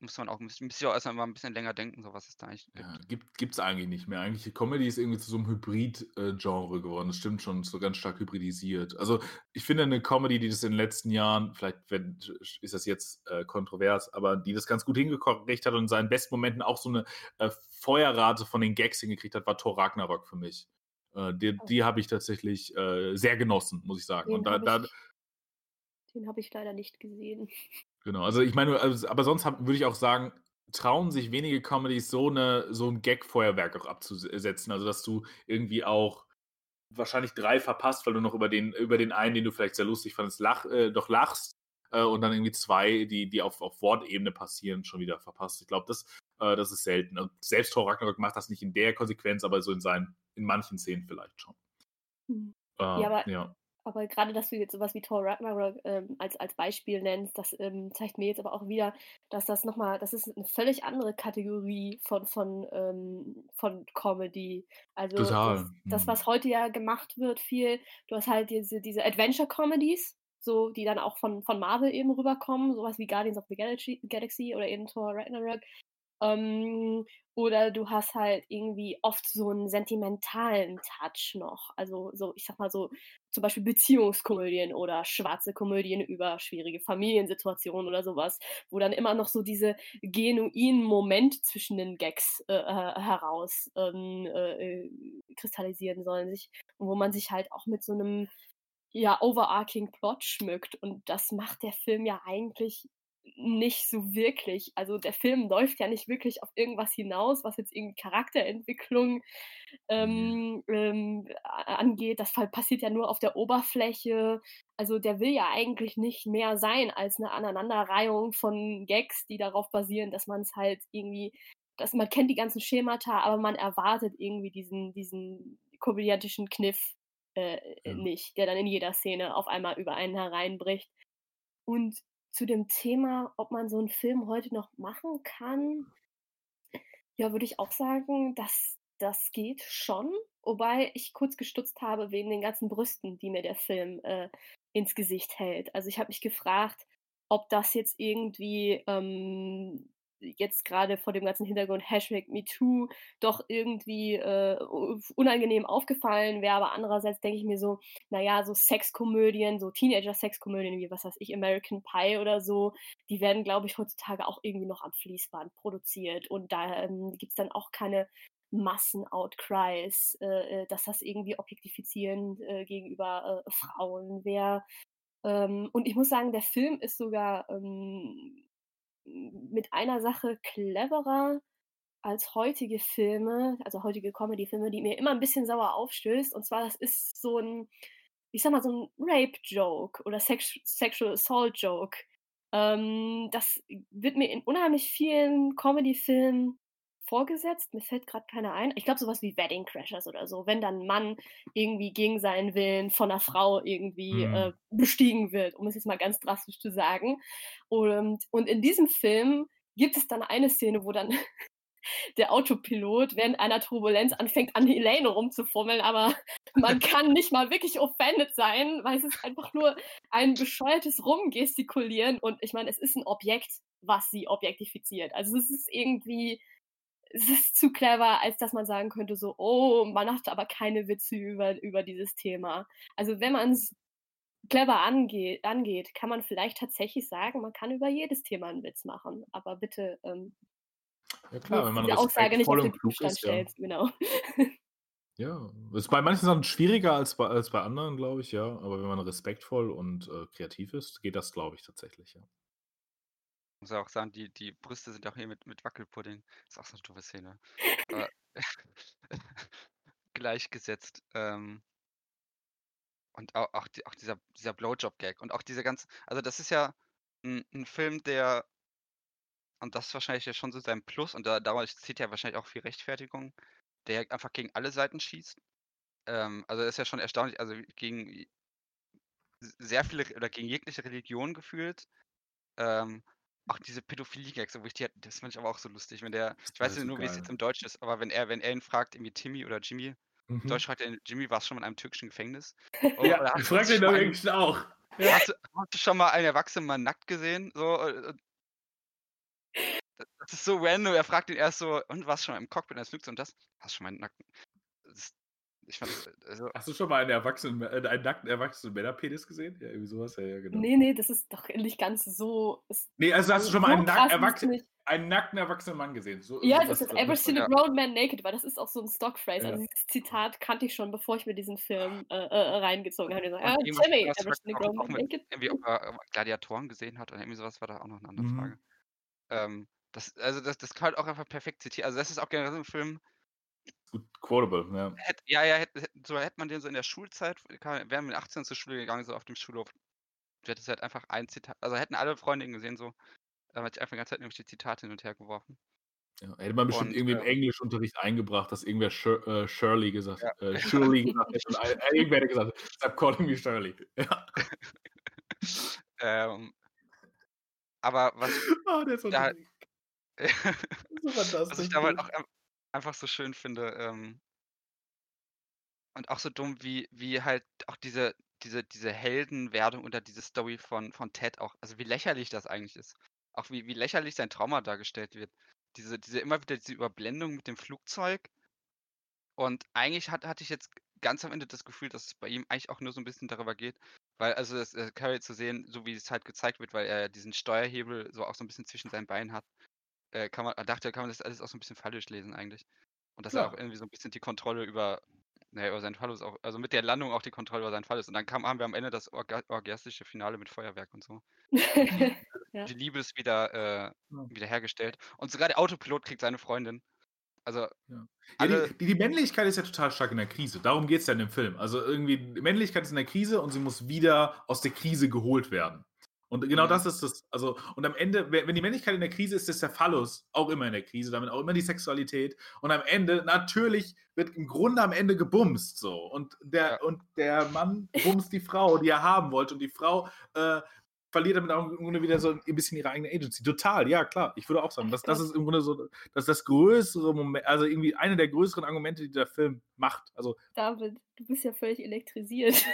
muss man auch ein bisschen, auch erstmal mal ein bisschen länger denken, so was es da eigentlich gibt. Ja, gibt gibt's eigentlich nicht mehr. Eigentlich Comedy ist irgendwie zu so einem Hybrid-Genre äh, geworden. Das stimmt schon, so ganz stark hybridisiert. Also ich finde eine Comedy, die das in den letzten Jahren, vielleicht wenn, ist das jetzt äh, kontrovers, aber die das ganz gut hingekriegt hat und in seinen besten Momenten auch so eine äh, Feuerrate von den Gags hingekriegt hat, war Thor Ragnarok für mich. Äh, die Oh. die habe ich tatsächlich äh, sehr genossen, muss ich sagen. Und Den da, habe da, den habe ich leider nicht gesehen. Genau, also ich meine, also, aber sonst würde ich auch sagen, trauen sich wenige Comedies so eine so 'n Gag-Feuerwerk auch abzusetzen. Also, dass du irgendwie auch wahrscheinlich drei verpasst, weil du noch über den über den einen, den du vielleicht sehr lustig fandest, lach äh, doch lachst, äh, und dann irgendwie zwei, die die auf auf Wortebene passieren, schon wieder verpasst. Ich glaube, das äh, das ist selten. Und selbst Thor Ragnarok macht das nicht in der Konsequenz, aber so in seinen in manchen Szenen vielleicht schon. Mhm. Ja, aber ja. Aber grade, dass du jetzt so was wie Thor Ragnarok, ähm, als als Beispiel nennst, das, ähm, zeigt mir jetzt aber auch wieder, dass das noch mal das ist 'ne völlig andere Kategorie von von, ähm von Comedy. Also, Total, das das, mhm. was heute ja gemacht wird viel du hast halt diese diese Adventure-Comedies, so, die dann auch von von Marvel eben rüberkommen, so was wie Guardians of the Galaxy Galaxy oder eben Thor Ragnarok. Ähm, oder du hast halt irgendwie oft so 'n sentimentalen Touch noch. Also, so, ich sage mal so, zum Beispiel Beziehungskomödien oder schwarze Komödien über schwierige Familiensituationen oder so was, wo dann immer noch so diese genuinen Momente zwischen den Gags, äh, heraus, ähm, äh, äh, kristallisieren sollen sich und wo man sich halt auch mit so 'nem, ja, overarching Plot schmückt. Und das macht der Film ja eigentlich nicht so wirklich. Also, der Film läuft ja nicht wirklich auf irgendwas hinaus, was jetzt irgendwie Charakterentwicklung, Ne. ähm, ähm, angeht. Das passiert ja nur auf der Oberfläche. Also, der will ja eigentlich nicht mehr sein als 'ne Aneinanderreihung von Gags, die darauf basieren, dass man's halt irgendwie dass man kennt die ganzen Schemata, aber man erwartet irgendwie diesen diesen komödiantischen Kniff, äh, Ja. nicht, der dann in jeder Szene auf einmal über einen hereinbricht. Und zu dem Thema, ob man so 'n Film heute noch machen kann ja, würde ich auch sagen, dass das geht schon, wobei ich kurz gestutzt habe wegen den ganzen Brüsten, die mir der Film, äh, ins Gesicht hält. Also, ich habe mich gefragt, ob das jetzt irgendwie, ähm, jetzt grade vor dem ganzen Hintergrund Hashtag MeToo doch irgendwie, äh, unangenehm aufgefallen wäre, aber andererseits denke ich mir so: „Na ja, so Sexkomödien, so Teenager-Sexkomödien wie, was weiß ich, American Pie oder so, die werden, glaube ich, heutzutage auch irgendwie noch am Fließband produziert und da, ähm, gibt's dann auch keine Massen-Outcries, äh, äh, dass das irgendwie objektifizierend, äh, gegenüber, äh, Frauen wäre.“ Ähm, und ich muss sagen, der Film ist sogar, ähm, mit einer Sache cleverer als heutige Filme, also heutige Comedy-Filme, die mir immer 'n bisschen sauer aufstößt. Und zwar, das ist so 'n ich sage mal, so 'n Rape-Joke oder Sex Sexual Assault-Joke. Ähm, das wird mir in unheimlich vielen Comedy-Filmen vorgesetzt. Mir fällt grad keiner ein. Ich glaube, so was wie Wedding Crashers oder so, wenn dann 'n Mann irgendwie gegen seinen Willen von 'ner Frau irgendwie, äh, Mhm. bestiegen wird, um es jetzt mal ganz drastisch zu sagen. Und und in diesem Film gibt es dann eine Szene, wo dann der Autopilot während einer Turbulenz anfängt, an Elaine rumzufummeln, aber man kann nicht mal wirklich offended sein, weil es ist einfach nur ein bescheuertes Rumgestikulieren und ich meine, es ist ein Objekt, was sie objektifiziert. Also es ist irgendwie, es ist zu clever, als dass man sagen könnte, so, oh, man macht aber keine Witze über, über dieses Thema. Also wenn man es clever angeht, angeht, kann man vielleicht tatsächlich sagen, man kann über jedes Thema einen Witz machen. Aber bitte ähm, ja klar, wenn man die Aussage nicht auf den Prüfstand stellt, ja. genau. Ja, ist bei manchen Sachen schwieriger als bei, als bei anderen, glaube ich, ja. Aber wenn man respektvoll und äh, kreativ ist, geht das, glaube ich, tatsächlich, ja. Muss auch sagen, die, die Brüste sind auch hier mit, mit Wackelpudding. Ist auch so eine doofe Szene. gleichgesetzt. Ähm, und auch, auch, die, auch dieser, dieser Blowjob-Gag und auch diese ganz, also das ist ja ein, ein Film, der, und das ist wahrscheinlich ja schon so sein Plus, und da, damals zieht ja wahrscheinlich auch viel Rechtfertigung, der einfach gegen alle Seiten schießt. Ähm, also das ist ja schon erstaunlich, also gegen sehr viele oder gegen jegliche Religion gefühlt. Ähm, auch diese Pädophilie-Gags, wo ich die, das fand ich aber auch so lustig, wenn der, ich weiß nicht nur, wie es jetzt im Deutsch ist, aber wenn er, wenn er ihn fragt, irgendwie Timmy oder Jimmy, Mhm. Deutsch fragt er, Jimmy, warst du schon mal in einem türkischen Gefängnis? Oh, ja, ich frage den übrigens auch. Ja. Hast, du, hast, du, schon mal einen Erwachsenen mal nackt gesehen? So, äh, das ist so random. Er fragt ihn erst so, und warst du schon mal im Cockpit eines Flugzeugs? Und das, hast du schon mal einen nackten. Das, ich fand, also Hast du schon mal einen, erwachsenen, äh, einen nackten erwachsenen Männerpenis gesehen? Ja, irgendwie sowas, ja, ja, genau. Nee, nee, das ist doch nicht ganz so. Nee, also hast du schon mal einen, nack erwachsenen, einen nackten erwachsenen Mann gesehen? So, ja, das ist Ever seen a grown man naked, weil das ist auch so ein Stockphrase. Ja. Also dieses Zitat kannte ich schon, bevor ich mir diesen Film äh, äh, reingezogen habe. Gesagt, ah, Jimmy, Ever seen a grown man naked? Irgendwie, ob er Gladiatoren gesehen hat oder irgendwie sowas, war da auch noch eine andere mhm. Frage. Ähm, das, also das, das kann halt auch einfach perfekt zitieren. Also das ist auch generell so ein Film, Gut quotable, ja. Hätt, ja, ja, hätte, so hätte man den so in der Schulzeit, wären wir mit 18 zur Schule gegangen, so auf dem Schulhof. Du hättest halt einfach ein Zitat, also hätten alle Freundinnen gesehen, so, da hätte ich einfach die ganze Zeit nämlich die Zitate hin und her geworfen. Ja, hätte man bestimmt und, irgendwie im äh, Englischunterricht eingebracht, dass irgendwer Shir äh, Shirley gesagt hat. Ja. Äh, Shirley gesagt hat. Und, äh, irgendwer hätte gesagt, stop calling me Shirley. Ja. ähm, aber was. Oh, der ist so da, was ich da halt auch einfach so schön finde. Ähm und auch so dumm, wie, wie halt auch diese, diese, diese Heldenwerdung oder diese Story von, von Ted auch, also wie lächerlich das eigentlich ist. Auch wie, wie lächerlich sein Trauma dargestellt wird. Diese, diese immer wieder diese Überblendung mit dem Flugzeug. Und eigentlich hat, hatte ich jetzt ganz am Ende das Gefühl, dass es bei ihm eigentlich auch nur so ein bisschen darüber geht, weil also das äh, Carrie zu sehen, so wie es halt gezeigt wird, weil er diesen Steuerhebel so auch so ein bisschen zwischen seinen Beinen hat, äh, kann man, dachte, kann man das alles auch so ein bisschen falsch lesen eigentlich. Und dass ja. er auch irgendwie so ein bisschen die Kontrolle über, naja, über seinen Fall ist auch, also mit der Landung auch die Kontrolle über seinen Fall ist. Und dann kam, haben wir am Ende das orga orgastische Finale mit Feuerwerk und so. ja. Die Liebe ist wieder, äh, ja. wieder hergestellt. Und sogar der Autopilot kriegt seine Freundin. Also, ja. Ja, die, die, Männlichkeit ist ja total stark in der Krise. Darum geht es ja in dem Film. Also irgendwie, Männlichkeit ist in der Krise und sie muss wieder aus der Krise geholt werden. Und genau das ist das, also, und am Ende, wenn die Männlichkeit in der Krise ist, ist der Phallus auch immer in der Krise, damit auch immer die Sexualität. Und am Ende, natürlich wird im Grunde am Ende gebumst so. Und der, ja. und der Mann bumst die Frau, die er haben wollte. Und die Frau äh, verliert damit auch im Grunde wieder so ein bisschen ihre eigene Agency. Total, ja, klar. Ich würde auch sagen, das, das ist im Grunde so, das ist das größere Moment, also irgendwie eine der größeren Argumente, die der Film macht. Also, David, du bist ja völlig elektrisiert.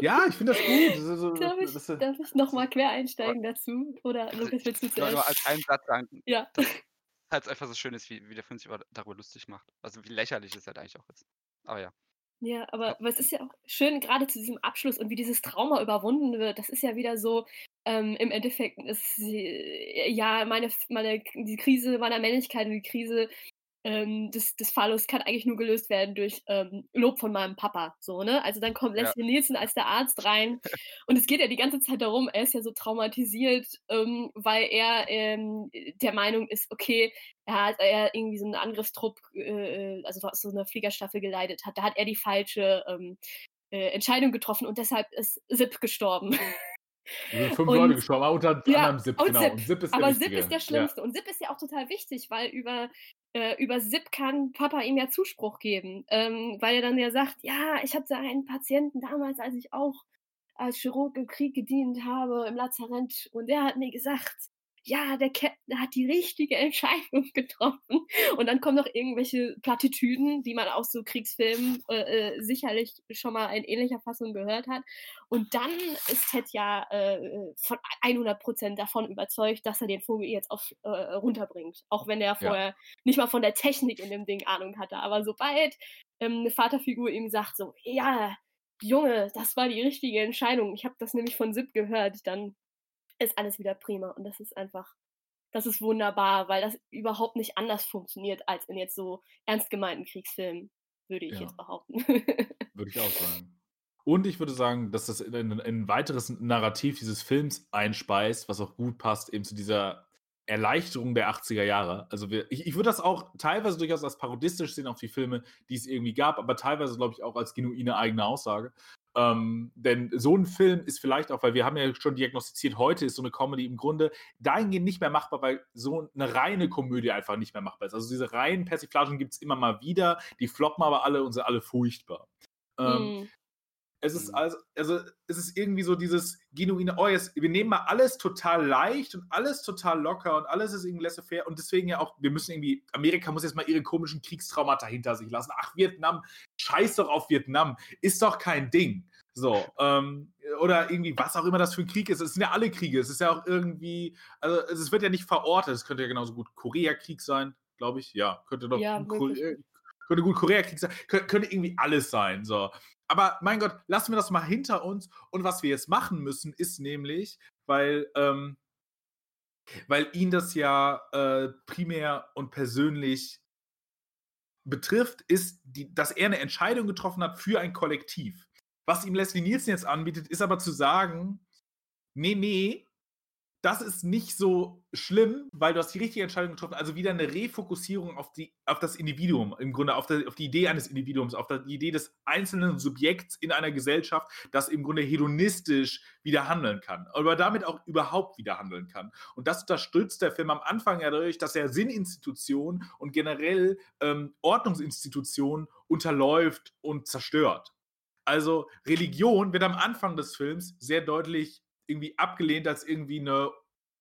Ja, ich finde das gut. Das so, darf ich, das, darf ich nochmal quer einsteigen dazu? Oder also Lukas, willst du zuerst? Nur als einen Satz sagen. Ja. Halt einfach so schön ist, wie, wie der Film sich darüber lustig macht. Also wie lächerlich es halt eigentlich auch ist. Aber ja. Ja, aber, aber es ist ja auch schön, gerade zu diesem Abschluss und wie dieses Trauma überwunden wird. Das ist ja wieder so, ähm, im Endeffekt ist ja meine, meine, die Krise meiner Männlichkeit und die Krise ähm, des, des Phallus kann eigentlich nur gelöst werden durch ähm, Lob von meinem Papa. So, ne? Also dann kommt Leslie ja. Nielsen als der Arzt rein und es geht ja die ganze Zeit darum, er ist ja so traumatisiert, ähm, weil er ähm, der Meinung ist, okay, er hat er irgendwie so einen Angriffstrupp, äh, also so eine Fliegerstaffel geleitet hat, da hat er die falsche ähm, äh, Entscheidung getroffen und deshalb ist Sip gestorben. Sind fünf und, Leute gestorben, unter ja, anderem Zip, genau. Zip. Zip ist aber Zip ist der Schlimmste. Ja. Und Zip ist ja auch total wichtig, weil über äh, über SIP kann Papa ihm ja Zuspruch geben, ähm, weil er dann ja sagt, ja, ich hatte einen Patienten damals, als ich auch als Chirurg im Krieg gedient habe, im Lazarett, und der hat mir gesagt, ja, der Captain hat die richtige Entscheidung getroffen. Und dann kommen noch irgendwelche Plattitüden, die man aus so Kriegsfilmen äh, äh sicherlich schon mal in ähnlicher Fassung gehört hat. Und dann ist Ted ja äh, von 100 Prozent davon überzeugt, dass er den Vogel jetzt auf, äh, runterbringt. Auch wenn er vorher ja. nicht mal von der Technik in dem Ding Ahnung hatte. Aber sobald ähm, eine Vaterfigur ihm sagt, so, ja, Junge, das war die richtige Entscheidung. Ich habe das nämlich von Sip gehört, dann ist alles wieder prima. Und das ist einfach, das ist wunderbar, weil das überhaupt nicht anders funktioniert als in jetzt so ernst gemeinten Kriegsfilmen, würde ich ja. jetzt behaupten. würde ich auch sagen. Und ich würde sagen, dass das in, in, ein weiteres Narrativ dieses Films einspeist, was auch gut passt, eben zu dieser Erleichterung der 80er Jahre. Also wir, ich, ich würde das auch teilweise durchaus als parodistisch sehen auf die Filme, die es irgendwie gab, aber teilweise, glaube ich, auch als genuine eigene Aussage. Ähm, denn so ein Film ist vielleicht auch, weil wir haben ja schon diagnostiziert, heute ist so eine Comedy im Grunde dahingehend nicht mehr machbar, weil so eine reine Komödie einfach nicht mehr machbar ist. Also diese reinen Persiflagen gibt es immer mal wieder, die floppen aber alle und sind alle furchtbar. Ähm, mm. Es ist also, also es ist irgendwie so dieses genuine, oh, jetzt, wir nehmen mal alles total leicht und alles total locker und alles ist irgendwie laissez-faire und deswegen ja auch, wir müssen irgendwie, Amerika muss jetzt mal ihre komischen Kriegstraumata hinter sich lassen. Ach, Vietnam, scheiß doch auf Vietnam, ist doch kein Ding. So, ähm, oder irgendwie, was auch immer das für ein Krieg ist. Es sind ja alle Kriege. Es ist ja auch irgendwie, also es wird ja nicht verortet. Es könnte ja genauso gut Koreakrieg sein, glaube ich. Ja, könnte doch ja, Korea, könnte gut Koreakrieg sein. Kön könnte irgendwie alles sein. So. Aber mein Gott, lassen wir das mal hinter uns. Und was wir jetzt machen müssen, ist nämlich, weil, ähm, weil ihn das ja äh, primär und persönlich betrifft, ist, die, dass er eine Entscheidung getroffen hat für ein Kollektiv. Was ihm Leslie Nielsen jetzt anbietet, ist aber zu sagen, nee, nee, das ist nicht so schlimm, weil du hast die richtige Entscheidung getroffen. Also wieder eine Refokussierung auf, die, auf das Individuum, im Grunde auf, der, auf die Idee eines Individuums, auf die Idee des einzelnen Subjekts in einer Gesellschaft, das im Grunde hedonistisch wieder handeln kann, aber damit auch überhaupt wieder handeln kann. Und das unterstützt der Film am Anfang ja dadurch, dass er Sinninstitutionen und generell ähm, Ordnungsinstitutionen unterläuft und zerstört. Also Religion wird am Anfang des Films sehr deutlich irgendwie abgelehnt als irgendwie eine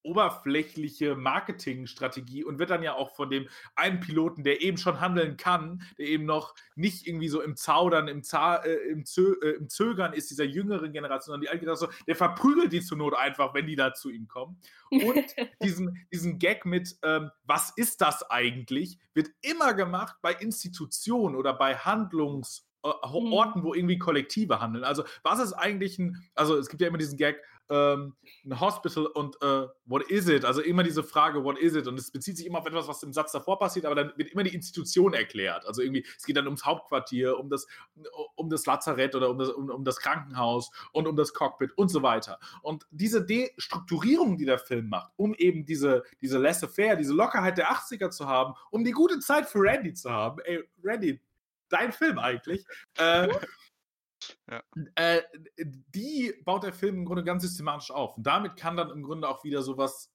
oberflächliche Marketingstrategie und wird dann ja auch von dem einen Piloten, der eben schon handeln kann, der eben noch nicht irgendwie so im Zaudern, im, Zah äh, im, Zö äh, im, Zögern ist dieser jüngeren Generation, sondern die alte Generation, der verprügelt die zur Not einfach, wenn die da zu ihm kommen. Und diesen, diesen Gag mit, ähm, was ist das eigentlich, wird immer gemacht bei Institutionen oder bei Handlungs- äh, mhm. Orten, wo irgendwie Kollektive handeln. Also, was ist eigentlich ein, also es gibt ja immer diesen Gag, ähm, ein Hospital und äh, what is it? Also immer diese Frage, what is it? Und es bezieht sich immer auf etwas, was im Satz davor passiert, aber dann wird immer die Institution erklärt. Also irgendwie, es geht dann ums Hauptquartier, um das, um das Lazarett oder um das, um, um das Krankenhaus und um das Cockpit und so weiter. Und diese Destrukturierung, die der Film macht, um eben diese, diese laissez-faire, diese Lockerheit der 80er zu haben, um die gute Zeit für Randy zu haben. Ey, Randy, dein Film eigentlich. Äh, ja. äh, die baut der Film im Grunde ganz systematisch auf. Und damit kann dann im Grunde auch wieder sowas,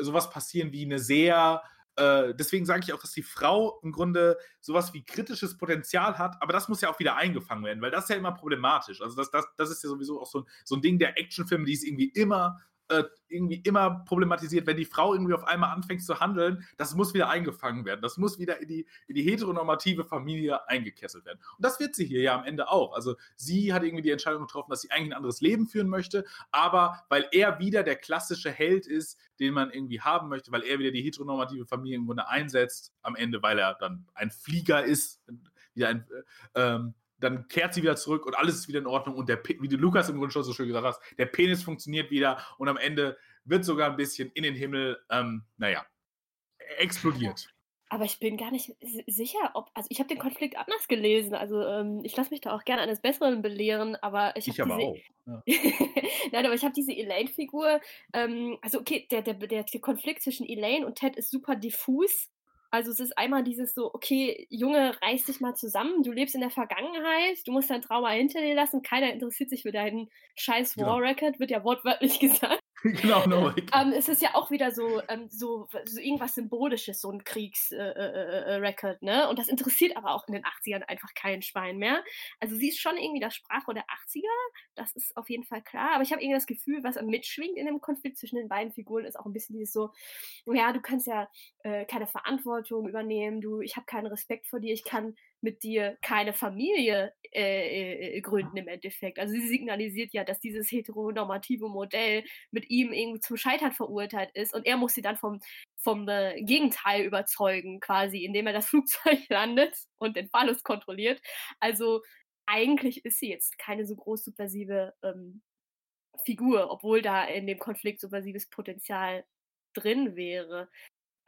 sowas passieren wie eine sehr äh, deswegen sage ich auch, dass die Frau im Grunde sowas wie kritisches Potenzial hat, aber das muss ja auch wieder eingefangen werden, weil das ist ja immer problematisch. Also das, das, das ist ja sowieso auch so ein, so ein Ding der Actionfilme, die es irgendwie immer äh, irgendwie immer problematisiert, wenn die Frau irgendwie auf einmal anfängt zu handeln, das muss wieder eingefangen werden. Das muss wieder in die, in die heteronormative Familie eingekesselt werden. Und das wird sie hier ja am Ende auch. Also sie hat irgendwie die Entscheidung getroffen, dass sie eigentlich ein anderes Leben führen möchte, aber weil er wieder der klassische Held ist, den man irgendwie haben möchte, weil er wieder die heteronormative Familie im Grunde einsetzt, am Ende, weil er dann ein Flieger ist, wieder ein, äh, ähm, dann kehrt sie wieder zurück und alles ist wieder in Ordnung und der, wie du Lukas im Grunde schon so schön gesagt hast, der Penis funktioniert wieder und am Ende wird sogar ein bisschen in den Himmel, ähm, naja, explodiert. Aber ich bin gar nicht sicher, ob, also ich habe den Konflikt anders gelesen, also ähm, ich lasse mich da auch gerne eines Besseren belehren, aber ich habe diese, ja. Nein, aber ich habe diese Elaine-Figur, ähm, also okay, der, der, der Konflikt zwischen Elaine und Ted ist super diffus, also es ist einmal dieses so, okay, Junge, reiß dich mal zusammen, du lebst in der Vergangenheit, du musst dein Trauma hinter dir lassen, keiner interessiert sich für deinen scheiß genau. War Record, wird ja wortwörtlich gesagt. genau, no way. ähm, es ist ja auch wieder so, ähm, so, so irgendwas Symbolisches, so ein Kriegsrecord, äh, äh, äh ne? Und das interessiert aber auch in den 80ern einfach kein Schwein mehr. Also sie ist schon irgendwie das Sprachrohr der 80er, das ist auf jeden Fall klar. Aber ich habe irgendwie das Gefühl, was mitschwingt in dem Konflikt zwischen den beiden Figuren, ist auch ein bisschen dieses so, ja, du kannst ja äh, keine Verantwortung übernehmen, du, ich habe keinen Respekt vor dir, ich kann mit dir keine Familie äh, äh, gründen im Endeffekt. Also sie signalisiert ja, dass dieses heteronormative Modell mit ihm irgendwie zum Scheitern verurteilt ist und er muss sie dann vom, vom äh, Gegenteil überzeugen, quasi, indem er das Flugzeug landet und den Ballus kontrolliert. Also eigentlich ist sie jetzt keine so groß subversive ähm, Figur, obwohl da in dem Konflikt subversives Potenzial drin wäre.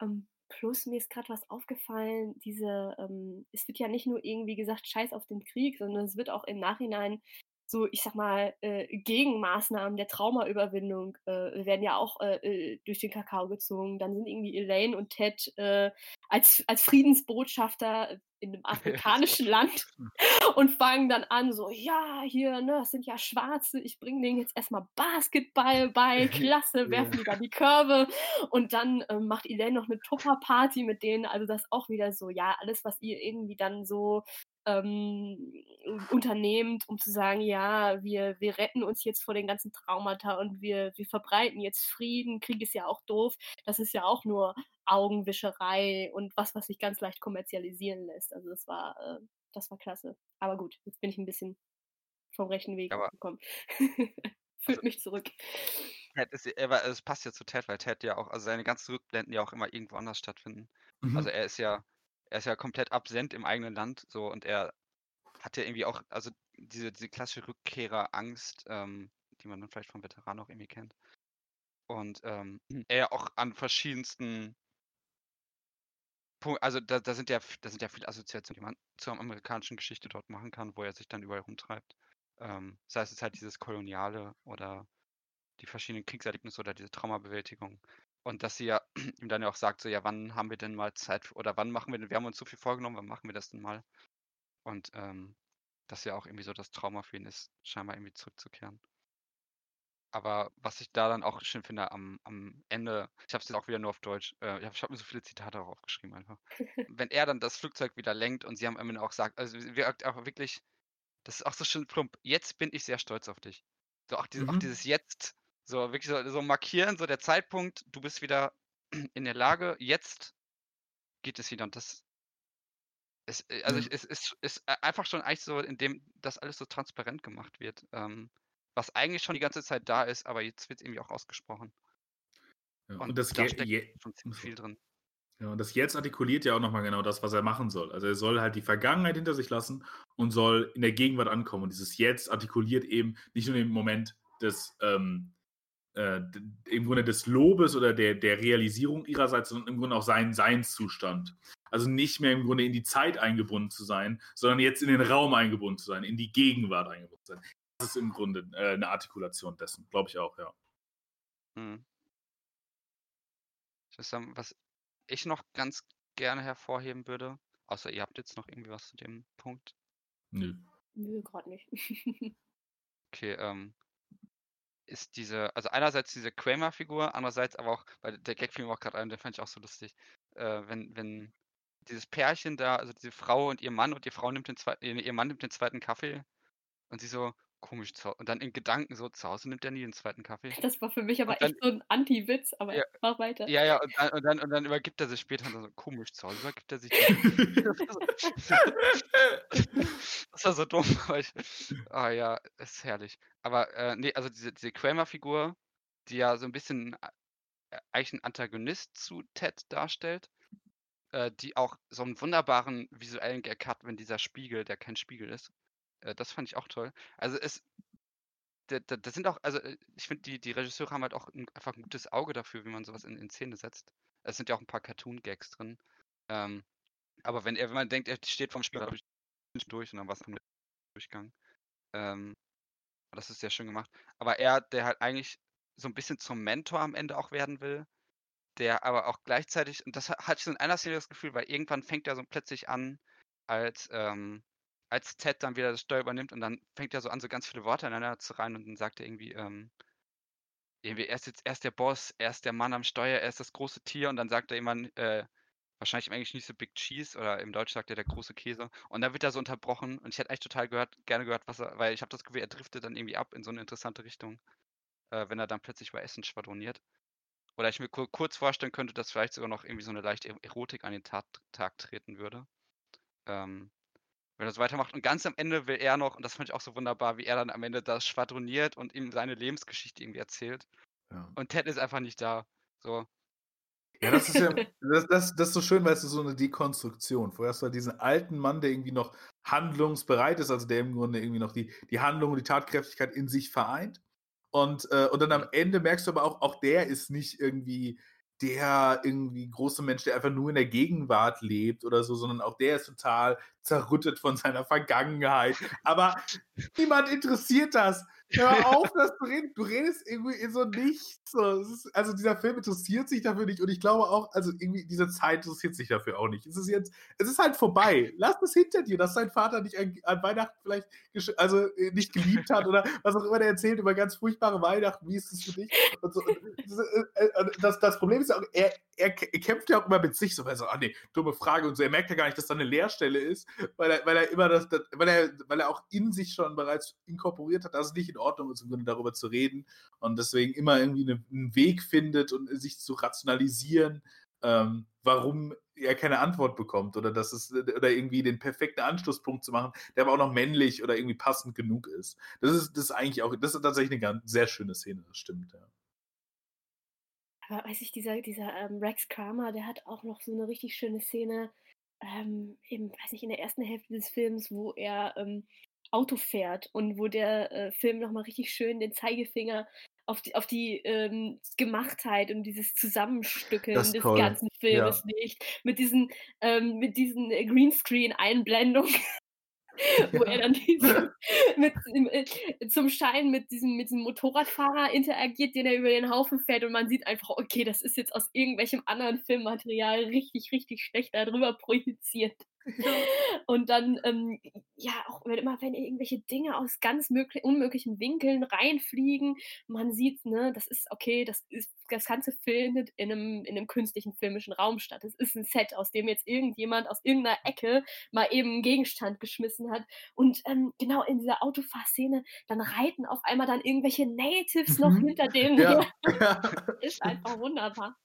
Ähm, plus mir ist gerade was aufgefallen, diese, ähm, es wird ja nicht nur irgendwie gesagt, scheiß auf den Krieg, sondern es wird auch im Nachhinein so, ich sag mal, äh, Gegenmaßnahmen der Traumaüberwindung äh, werden ja auch äh, äh, durch den Kakao gezogen. Dann sind irgendwie Elaine und Ted äh, als, als Friedensbotschafter in einem afrikanischen Land und fangen dann an, so, ja, hier, ne, das sind ja Schwarze, ich bringe denen jetzt erstmal Basketball bei, klasse, werfen die da die Körbe. Und dann äh, macht Elaine noch eine Tupper-Party mit denen, also das auch wieder so, ja, alles, was ihr irgendwie dann so ähm, unternehmt, um zu sagen, ja, wir, wir retten uns jetzt vor den ganzen Traumata und wir, wir verbreiten jetzt Frieden, Krieg ist ja auch doof, das ist ja auch nur Augenwischerei und was, was sich ganz leicht kommerzialisieren lässt. Also das war, äh, das war klasse. Aber gut, jetzt bin ich ein bisschen vom rechten Weg Aber gekommen. Führt also mich zurück. Ted ist, er, war- es passt ja zu Ted, weil Ted ja auch, also seine ganzen Rückblenden ja auch immer irgendwo anders stattfinden. Also Mhm. er ist ja, er ist ja komplett absent im eigenen Land, so und er hat ja irgendwie auch, also diese, diese klassische Rückkehrerangst, ähm, die man dann vielleicht vom Veteran auch irgendwie kennt. Und ähm, er ja auch an verschiedensten Punkten, also da, da sind ja, da sind ja viele Assoziationen, die man zur amerikanischen Geschichte dort machen kann, wo er sich dann überall rumtreibt. Ähm, sei es jetzt halt dieses Koloniale oder die verschiedenen Kriegserlebnisse oder diese Traumabewältigung. Und dass sie ja ihm dann ja auch sagt, so, ja, wann haben wir denn mal Zeit oder wann machen wir denn, wir haben uns so viel vorgenommen, wann machen wir das denn mal? Und ähm, dass ja auch irgendwie so das Trauma für ihn ist, scheinbar irgendwie zurückzukehren. Aber was ich da dann auch schön finde am, am Ende, ich habe es jetzt auch wieder nur auf Deutsch, äh, ich habe hab mir so viele Zitate auch aufgeschrieben einfach. Wenn er dann das Flugzeug wieder lenkt und sie haben Ende auch gesagt, also wir auch wirklich, das ist auch so schön plump, jetzt bin ich sehr stolz auf dich. So auch, diese, auch Mhm. dieses Jetzt, so wirklich so, so markieren, so der Zeitpunkt, du bist wieder in der Lage, jetzt geht es wieder. Und das ist, äh, also ich, es ist, ist e- einfach schon eigentlich so, indem das alles so transparent gemacht wird. Ähm, was eigentlich schon die ganze Zeit da ist, aber jetzt wird es irgendwie auch ausgesprochen. Ja, Und und das da steckt Je schon ziemlich viel drin. Ja, und das Jetzt artikuliert ja auch nochmal genau das, was er machen soll. Also er soll halt die Vergangenheit hinter sich lassen und soll in der Gegenwart ankommen. Und dieses Jetzt artikuliert eben nicht nur den Moment des, ähm, äh, im Grunde des Lobes oder der, der Realisierung ihrerseits, sondern im Grunde auch seinen Seinszustand. Also nicht mehr im Grunde in die Zeit eingebunden zu sein, sondern jetzt in den Raum eingebunden zu sein, in die Gegenwart eingebunden zu sein. Das ist im Grunde äh, eine Artikulation dessen, glaube ich auch, ja. Ich sagen, was ich noch ganz gerne hervorheben würde, außer ihr habt jetzt noch irgendwie was zu dem Punkt. Nö. Nö, gerade nicht. Okay, ähm, ist diese, also einerseits diese Kramer-Figur, andererseits aber auch, weil der Gag fiel mir auch gerade ein, den fand ich auch so lustig, äh, wenn, wenn dieses Pärchen da, also diese Frau und ihr Mann und die Frau nimmt den zweiten, ihr ihr Mann nimmt den zweiten Kaffee und sie so, komisch, zu, und dann in Gedanken so, zu Hause nimmt er nie den zweiten Kaffee. Das war für mich aber dann, echt so ein Anti-Witz, aber ja, mach weiter. ja, ja, und dann, und dann, und dann übergibt er sich später und dann so, komisch, zu Hause übergibt er sich. Das war so dumm, aber ich, ah ja, ist herrlich. Aber äh, nee, also diese, diese Kramer-Figur, die ja so ein bisschen äh, eigentlich ein Antagonist zu Ted darstellt, äh, die auch so einen wunderbaren visuellen Gag hat, wenn dieser Spiegel, der kein Spiegel ist. Äh, das fand ich auch toll. Also es, da, da, das sind auch, also äh, ich finde, die, die Regisseure haben halt auch ein, einfach ein gutes Auge dafür, wie man sowas in, in Szene setzt. Es sind ja auch ein paar Cartoon-Gags drin. Ähm, aber wenn er, wenn man denkt, er steht vorm Spiegel dadurch durch und dann war es am Durchgang. Ähm, das ist sehr schön gemacht. Aber er, der halt eigentlich so ein bisschen zum Mentor am Ende auch werden will, der aber auch gleichzeitig, und das ha- hatte ich so in einer Szene das Gefühl, weil irgendwann fängt er so plötzlich an, als, ähm, als Ted dann wieder das Steuer übernimmt und dann fängt er so an, so ganz viele Worte aneinander zu rein und dann sagt er irgendwie, ähm, irgendwie, er ist jetzt erst der Boss, er ist der Mann am Steuer, er ist das große Tier und dann sagt er jemand, äh, wahrscheinlich im Englischen nicht so Big Cheese oder im Deutsch sagt er der große Käse. Und dann wird er so unterbrochen und ich hätte echt total gehört, gerne gehört, was er, weil ich habe das Gefühl, er driftet dann irgendwie ab in so eine interessante Richtung, äh, wenn er dann plötzlich über Essen schwadroniert. Oder ich mir kur kurz vorstellen könnte, dass vielleicht sogar noch irgendwie so eine leichte Erotik an den Tat Tag treten würde. Ähm, wenn er so weitermacht. Und ganz am Ende will er noch, und das fand ich auch so wunderbar, wie er dann am Ende das schwadroniert und ihm seine Lebensgeschichte irgendwie erzählt. Ja. Und Ted ist einfach nicht da. So. Ja, das ist ja, das, das, das ist so schön, weil es ist so eine Dekonstruktion. Vorher hast du halt diesen alten Mann, der irgendwie noch handlungsbereit ist, also der im Grunde irgendwie noch die, die Handlung und die Tatkräftigkeit in sich vereint. Und, äh, und dann am Ende merkst du aber auch, auch der ist nicht irgendwie der irgendwie große Mensch, der einfach nur in der Gegenwart lebt oder so, sondern auch der ist total zerrüttet von seiner Vergangenheit. Aber niemand interessiert das. Hör auf, das zu reden. Du redest irgendwie in so nichts. Also dieser Film interessiert sich dafür nicht und ich glaube auch, also irgendwie diese Zeit interessiert sich dafür auch nicht. Es ist jetzt, es ist halt vorbei. Lass es hinter dir, dass dein Vater dich an, an Weihnachten vielleicht also äh, nicht geliebt hat oder was auch immer der erzählt über ganz furchtbare Weihnachten. Wie ist es für dich? Und so. und äh, äh, das, das Problem ist ja auch, er, er, kämpft ja auch immer mit sich so, weil so, ach nee, dumme Frage und so. Er merkt ja gar nicht, dass da eine Leerstelle ist, weil er, weil er immer das, das weil er, weil er auch in sich schon bereits inkorporiert hat, dass es nicht in Ordnung ist, im Grunde darüber zu reden und deswegen immer irgendwie eine, einen Weg findet und sich zu rationalisieren, ähm, warum er keine Antwort bekommt oder dass es oder irgendwie den perfekten Anschlusspunkt zu machen, der aber auch noch männlich oder irgendwie passend genug ist. Das ist das ist eigentlich auch, das ist tatsächlich eine ganz sehr schöne Szene, das stimmt, ja. Aber weiß ich, dieser, dieser ähm, Rex Kramer, der hat auch noch so eine richtig schöne Szene, ähm, eben, weiß nicht, in der ersten Hälfte des Films, wo er ähm, Auto fährt und wo der äh, Film nochmal richtig schön den Zeigefinger auf die, auf die ähm, Gemachtheit und dieses Zusammenstücken des toll. ganzen Filmes ja. nicht. Mit diesen, ähm, mit diesen Greenscreen-Einblendungen wo er dann mit, äh, zum Schein mit diesem, mit diesem Motorradfahrer interagiert, den er über den Haufen fährt und man sieht einfach, okay, das ist jetzt aus irgendwelchem anderen Filmmaterial richtig, richtig schlecht darüber projiziert. Und dann, ähm, ja, auch wenn immer, wenn irgendwelche Dinge aus ganz unmöglichen Winkeln reinfliegen, man sieht, ne, das ist okay, das ist, das Ganze findet in einem, in einem künstlichen filmischen Raum statt. Es ist ein Set, aus dem jetzt irgendjemand aus irgendeiner Ecke mal eben einen Gegenstand geschmissen hat. Und ähm, genau in dieser Autofahrszene, dann reiten auf einmal dann irgendwelche Natives mhm. noch hinter denen. Ja. ist einfach wunderbar.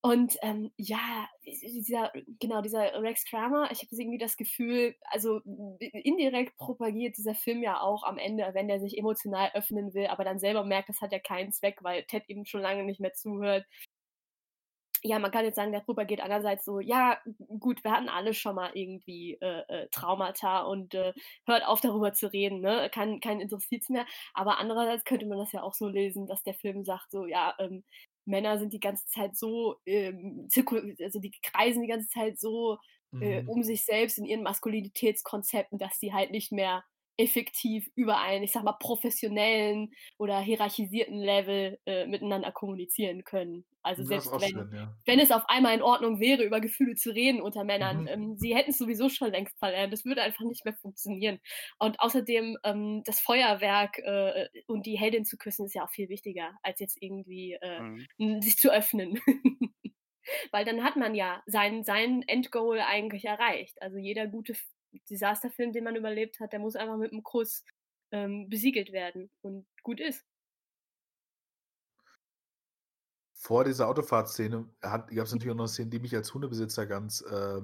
Und ähm, ja, dieser, genau, dieser Rex Kramer, ich habe irgendwie das Gefühl, also indirekt propagiert dieser Film ja auch am Ende, wenn der sich emotional öffnen will, aber dann selber merkt, das hat ja keinen Zweck, weil Ted eben schon lange nicht mehr zuhört. Ja, man kann jetzt sagen, der propagiert andererseits so, ja, gut, wir hatten alle schon mal irgendwie äh, äh, Traumata und äh, hört auf darüber zu reden, ne? Kein, kein interessiert's mehr. Aber andererseits könnte man das ja auch so lesen, dass der Film sagt, so, ja, ähm, Männer sind die ganze Zeit so, ähm, also die kreisen die ganze Zeit so äh, mhm. um sich selbst in ihren Maskulinitätskonzepten, dass sie halt nicht mehr effektiv über einen, ich sag mal, professionellen oder hierarchisierten Level äh, miteinander kommunizieren können. Also selbst wenn, schön, ja. wenn es auf einmal in Ordnung wäre, über Gefühle zu reden unter Männern, mhm. ähm, sie hätten es sowieso schon längst verlernt. Das würde einfach nicht mehr funktionieren. Und außerdem ähm, das Feuerwerk äh, und die Heldin zu küssen ist ja auch viel wichtiger, als jetzt irgendwie äh, mhm. sich zu öffnen. Weil dann hat man ja sein, sein Endgoal eigentlich erreicht. Also jeder gute Desasterfilm, den man überlebt hat, der muss einfach mit einem Kuss ähm, besiegelt werden und gut ist. Vor dieser Autofahrtszene gab es natürlich auch noch eine Szene, die mich als Hundebesitzer ganz äh,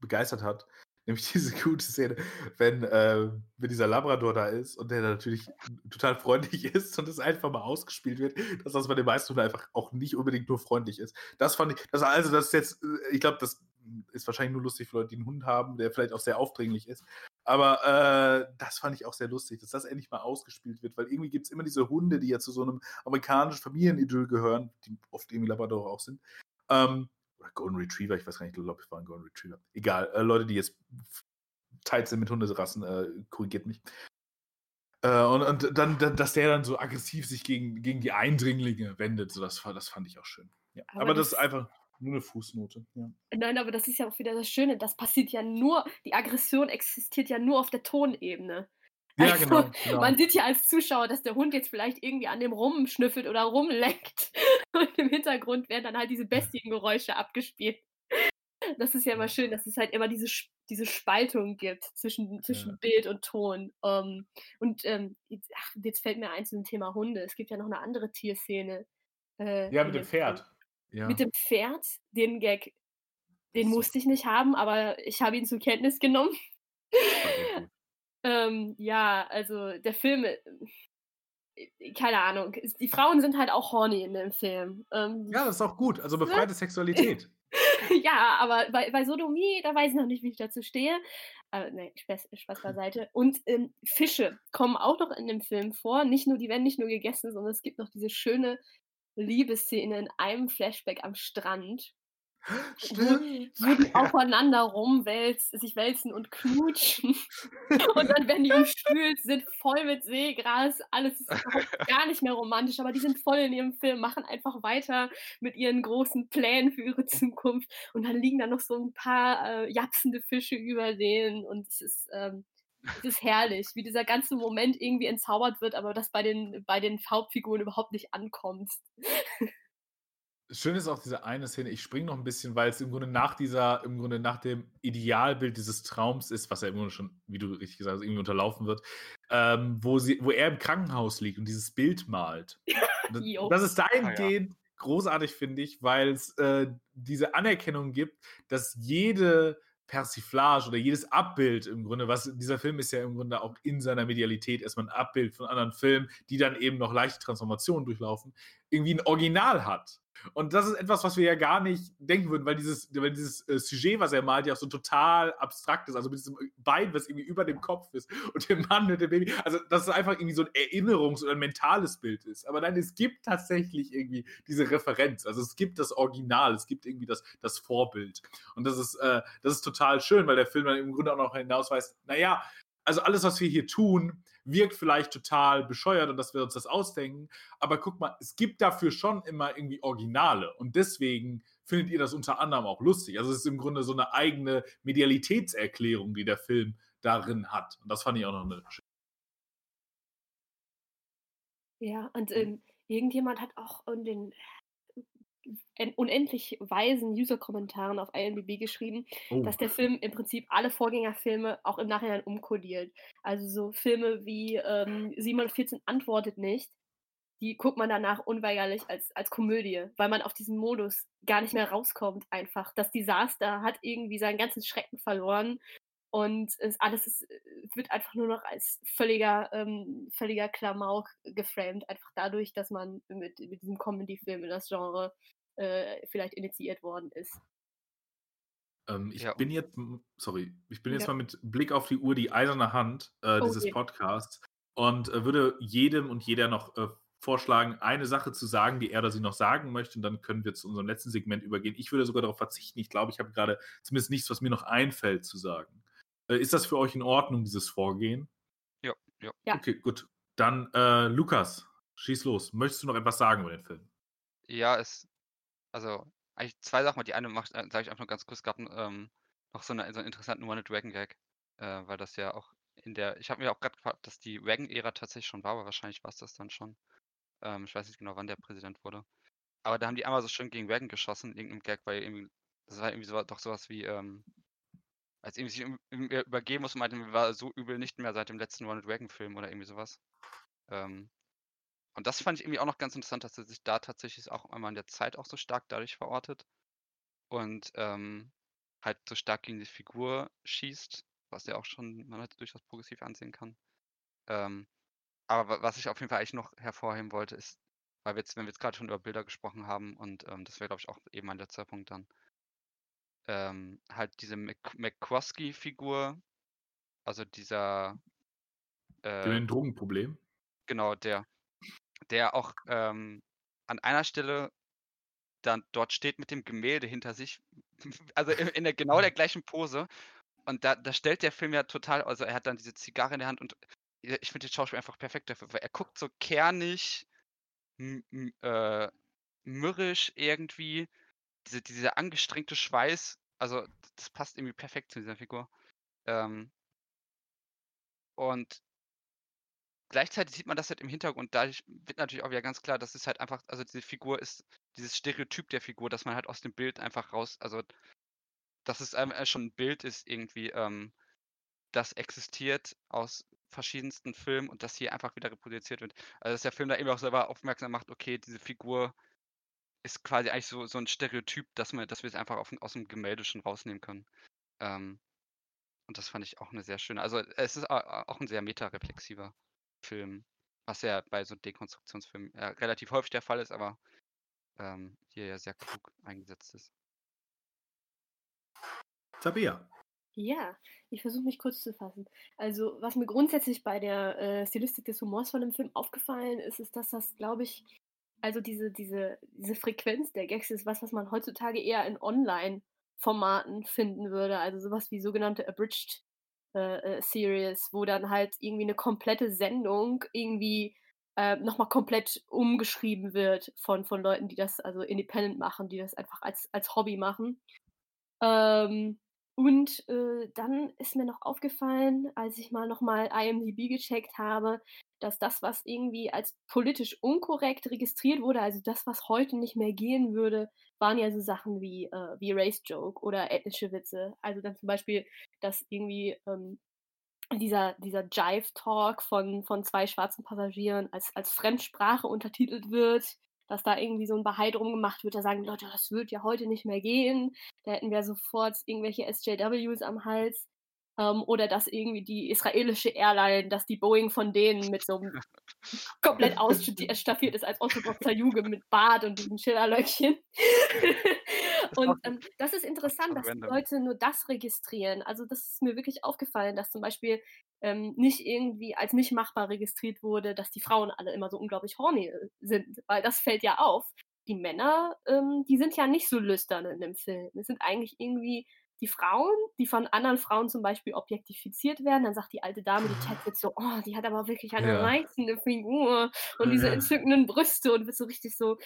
begeistert hat. Nämlich diese gute Szene, wenn, äh, wenn dieser Labrador da ist und der natürlich total freundlich ist und es einfach mal ausgespielt wird, dass das bei den meisten Hunden einfach auch nicht unbedingt nur freundlich ist. Das fand ich, das, also das ist jetzt, äh, ich glaube, das ist wahrscheinlich nur lustig für Leute, die einen Hund haben, der vielleicht auch sehr aufdringlich ist. Aber äh, das fand ich auch sehr lustig, dass das endlich mal ausgespielt wird, weil irgendwie gibt es immer diese Hunde, die ja zu so einem amerikanischen Familienidyll gehören, die oft irgendwie Labrador auch sind. Ähm, oder Golden Retriever, ich weiß gar nicht, ich glaube, es war ein Golden Retriever. Egal, äh, Leute, die jetzt teilt sind mit Hunderassen, äh, korrigiert mich. Äh, und, und dann, dass der dann so aggressiv sich gegen, gegen die Eindringlinge wendet, so das, das fand ich auch schön. Ja. Aber, Aber das, das ist einfach nur eine Fußnote, ja. Nein, aber das ist ja auch wieder das Schöne. Das passiert ja nur, die Aggression existiert ja nur auf der Tonebene. Ja, Also, genau, genau. man sieht ja als Zuschauer, dass der Hund jetzt vielleicht irgendwie an dem rumschnüffelt oder rumleckt. Und im Hintergrund werden dann halt diese Bestiengeräusche abgespielt. Das ist ja immer schön, dass es halt immer diese, diese Spaltung gibt zwischen, zwischen Ja. Bild und Ton. Ähm, und ähm, jetzt, ach, jetzt fällt mir ein zum Thema Hunde. Es gibt ja noch eine andere Tierszene. Äh, Ja, mit dem. Pferd. Ja. Mit dem Pferd, den Gag, den so- musste ich nicht haben, aber ich habe ihn zur Kenntnis genommen. Ähm, ja, also der Film, äh, keine Ahnung, die Frauen sind halt auch horny in dem Film. Ähm, Ja, das ist auch gut. Also befreite Sexualität. ja, aber bei, bei Sodomie, da weiß ich noch nicht, wie ich dazu stehe. Aber nee, Spaß, Spaß beiseite. Und ähm, Fische kommen auch noch in dem Film vor. Nicht nur, die werden nicht nur gegessen, sondern es gibt noch diese schöne Liebesszene in einem Flashback am Strand, Stimmt. wo die aufeinander rumwälzen, sich wälzen und knutschen. Und dann werden die umspült, sind voll mit Seegras, alles ist gar nicht mehr romantisch, aber die sind voll in ihrem Film, machen einfach weiter mit ihren großen Plänen für ihre Zukunft. Und dann liegen da noch so ein paar äh, japsende Fische über denen und es ist, ähm, es ist herrlich, wie dieser ganze Moment irgendwie entzaubert wird, aber das bei den, bei den Hauptfiguren überhaupt nicht ankommt. Schön ist auch diese eine Szene, ich springe noch ein bisschen, weil es im Grunde nach dieser, im Grunde nach dem Idealbild dieses Traums ist, was ja im Grunde schon, wie du richtig gesagt hast, irgendwie unterlaufen wird, ähm, wo, sie, wo er im Krankenhaus liegt und dieses Bild malt. Das, das ist dahingehend großartig, finde ich, weil es äh, diese Anerkennung gibt, dass jede Persiflage oder jedes Abbild im Grunde, was dieser Film ist ja im Grunde auch in seiner Medialität erstmal ein Abbild von anderen Filmen, die dann eben noch leichte Transformationen durchlaufen, irgendwie ein Original hat. Und das ist etwas, was wir ja gar nicht denken würden, weil dieses, weil dieses äh, Sujet, was er malt, ja auch so total abstrakt ist. Also mit diesem Bein, was irgendwie über dem Kopf ist und dem Mann mit dem Baby. Also, dass es einfach irgendwie so ein Erinnerungs- oder ein mentales Bild ist. Aber nein, es gibt tatsächlich irgendwie diese Referenz. Also, es gibt das Original, es gibt irgendwie das, das Vorbild. Und das ist, äh, das ist total schön, weil der Film dann im Grunde auch noch hinausweist, naja, also alles, was wir hier tun, wirkt vielleicht total bescheuert und dass wir uns das ausdenken. Aber guck mal, es gibt dafür schon immer irgendwie Originale. Und deswegen findet ihr das unter anderem auch lustig. Also es ist im Grunde so eine eigene Medialitätserklärung, die der Film darin hat. Und das fand ich auch noch eine schöne. Ja, und ähm, irgendjemand hat auch in den en- unendlich weisen User-Kommentaren auf IMDb geschrieben, Oh, dass der Film im Prinzip alle Vorgängerfilme auch im Nachhinein umkodiert. Also so Filme wie ähm, 714 antwortet nicht, die guckt man danach unweigerlich als, als Komödie, weil man auf diesen Modus gar nicht mehr rauskommt einfach. Das Desaster hat irgendwie seinen ganzen Schrecken verloren und es, alles ist, äh, wird einfach nur noch als völliger, ähm, völliger Klamauk geframed, einfach dadurch, dass man mit, mit diesem Comedy-Film in das Genre äh, vielleicht initiiert worden ist. ähm, ich Ja. bin jetzt, sorry, ich bin jetzt Ja. mal mit Blick auf die Uhr die eiserne Hand äh, Oh dieses. Podcasts und äh, würde jedem und jeder noch äh, vorschlagen, eine Sache zu sagen, die er oder sie noch sagen möchte. Und dann können wir zu unserem letzten Segment übergehen. Ich würde sogar darauf verzichten. Ich glaube, ich habe gerade zumindest nichts, was mir noch einfällt, zu sagen. Äh, ist das für euch in Ordnung, dieses Vorgehen? Ja, ja. Ja. Okay, gut. Dann, äh, Lukas, schieß los. Möchtest du noch etwas sagen über den Film? Ja, es, also eigentlich zwei Sachen. Die eine macht, äh, sage ich einfach nur ganz kurz, gab ähm, noch so, eine, so einen interessanten One Dragon Gag, äh, weil das ja auch in der, ich habe mir auch gerade gefragt, dass die Reagan-Ära tatsächlich schon war, aber wahrscheinlich war es das dann schon. Ähm, ich weiß nicht genau, wann der Präsident wurde. Aber da haben die einmal so schön gegen Reagan geschossen, in irgendeinem Gag, weil irgendwie, das war irgendwie so, doch sowas wie, ähm, als irgendwie sich um- übergeben muss und meinte, war so übel nicht mehr seit dem letzten Ronald Reagan-Film oder irgendwie sowas. Ähm, und das fand ich irgendwie auch noch ganz interessant, dass er sich da tatsächlich auch einmal in der Zeit auch so stark dadurch verortet und ähm, halt so stark gegen die Figur schießt, was ja auch schon man halt durchaus progressiv ansehen kann. Ähm, aber wa- was ich auf jeden Fall eigentlich noch hervorheben wollte, ist, weil wir jetzt, wenn wir jetzt gerade schon über Bilder gesprochen haben und ähm, das wäre, glaube ich, auch eben mein letzter Punkt dann, ähm, halt diese Mc McCroskey-Figur, also dieser, äh, ein Drogenproblem? genau, der, der auch ähm, an einer Stelle dann dort steht mit dem Gemälde hinter sich, also in, der genau der gleichen Pose. Und da, da stellt der Film ja total, also er hat dann diese Zigarre in der Hand und ich finde den Schauspieler einfach perfekt dafür, weil er guckt so kernig, äh, mürrisch irgendwie, diese, dieser angestrengte Schweiß, also das passt irgendwie perfekt zu dieser Figur. Ähm, und gleichzeitig sieht man das halt im Hintergrund. Dadurch wird natürlich auch wieder ganz klar, dass es halt einfach, also diese Figur ist, dieses Stereotyp der Figur, dass man halt aus dem Bild einfach raus, also dass es einem schon ein Bild ist irgendwie, ähm, das existiert aus verschiedensten Filmen und das hier einfach wieder reproduziert wird. Also dass der Film da eben auch selber aufmerksam macht, okay, diese Figur ist quasi eigentlich so, so ein Stereotyp, dass, man, dass wir es einfach auf, aus dem Gemälde schon rausnehmen können. Ähm, und das fand ich auch eine sehr schöne. Also es ist auch ein sehr metareflexiver Film, was ja bei so Dekonstruktionsfilmen ja, relativ häufig der Fall ist, aber ähm, hier ja sehr klug eingesetzt ist. Tabea. Ja, ich versuche mich kurz zu fassen. Also, was mir grundsätzlich bei der äh, Stilistik des Humors von dem Film aufgefallen ist, ist, dass das, glaube ich, also diese, diese, diese Frequenz der Gags ist was, was man heutzutage eher in Online-Formaten finden würde. Also sowas wie sogenannte Abridged äh, äh, Series, wo dann halt irgendwie eine komplette Sendung irgendwie äh, nochmal komplett umgeschrieben wird von, von Leuten, die das also independent machen, die das einfach als, als Hobby machen. Ähm, und äh, dann ist mir noch aufgefallen, als ich mal nochmal IMDb gecheckt habe, dass das, was irgendwie als politisch unkorrekt registriert wurde, also das, was heute nicht mehr gehen würde, waren ja so Sachen wie, äh, wie Race Joke oder ethnische Witze. Also dann zum Beispiel, dass irgendwie ähm, dieser, dieser Jive-Talk von, von zwei schwarzen Passagieren als, als Fremdsprache untertitelt wird dass da irgendwie so ein Bahai drum gemacht wird, da sagen Leute, das wird ja heute nicht mehr gehen. Da hätten wir sofort irgendwelche SJWs am Hals. Ähm, oder dass irgendwie die israelische Airline, dass die Boeing von denen mit so einem komplett ausstaffiert ist als orthodoxer Juge mit Bart und diesen Schillerlöckchen. und ähm, das ist interessant, dass die Leute nur das registrieren. Also das ist mir wirklich aufgefallen, dass zum Beispiel ähm, nicht irgendwie als nicht machbar registriert wurde, dass die Frauen alle immer so unglaublich horny äh, sind, weil das fällt ja auf. Die Männer, ähm, die sind ja nicht so lüstern in dem Film. Es sind eigentlich irgendwie die Frauen, die von anderen Frauen zum Beispiel objektifiziert werden. Dann sagt die alte Dame, die Ted wird so, oh, die hat aber wirklich eine ja. reizende Figur und diese entzückenden Brüste und wird so richtig so,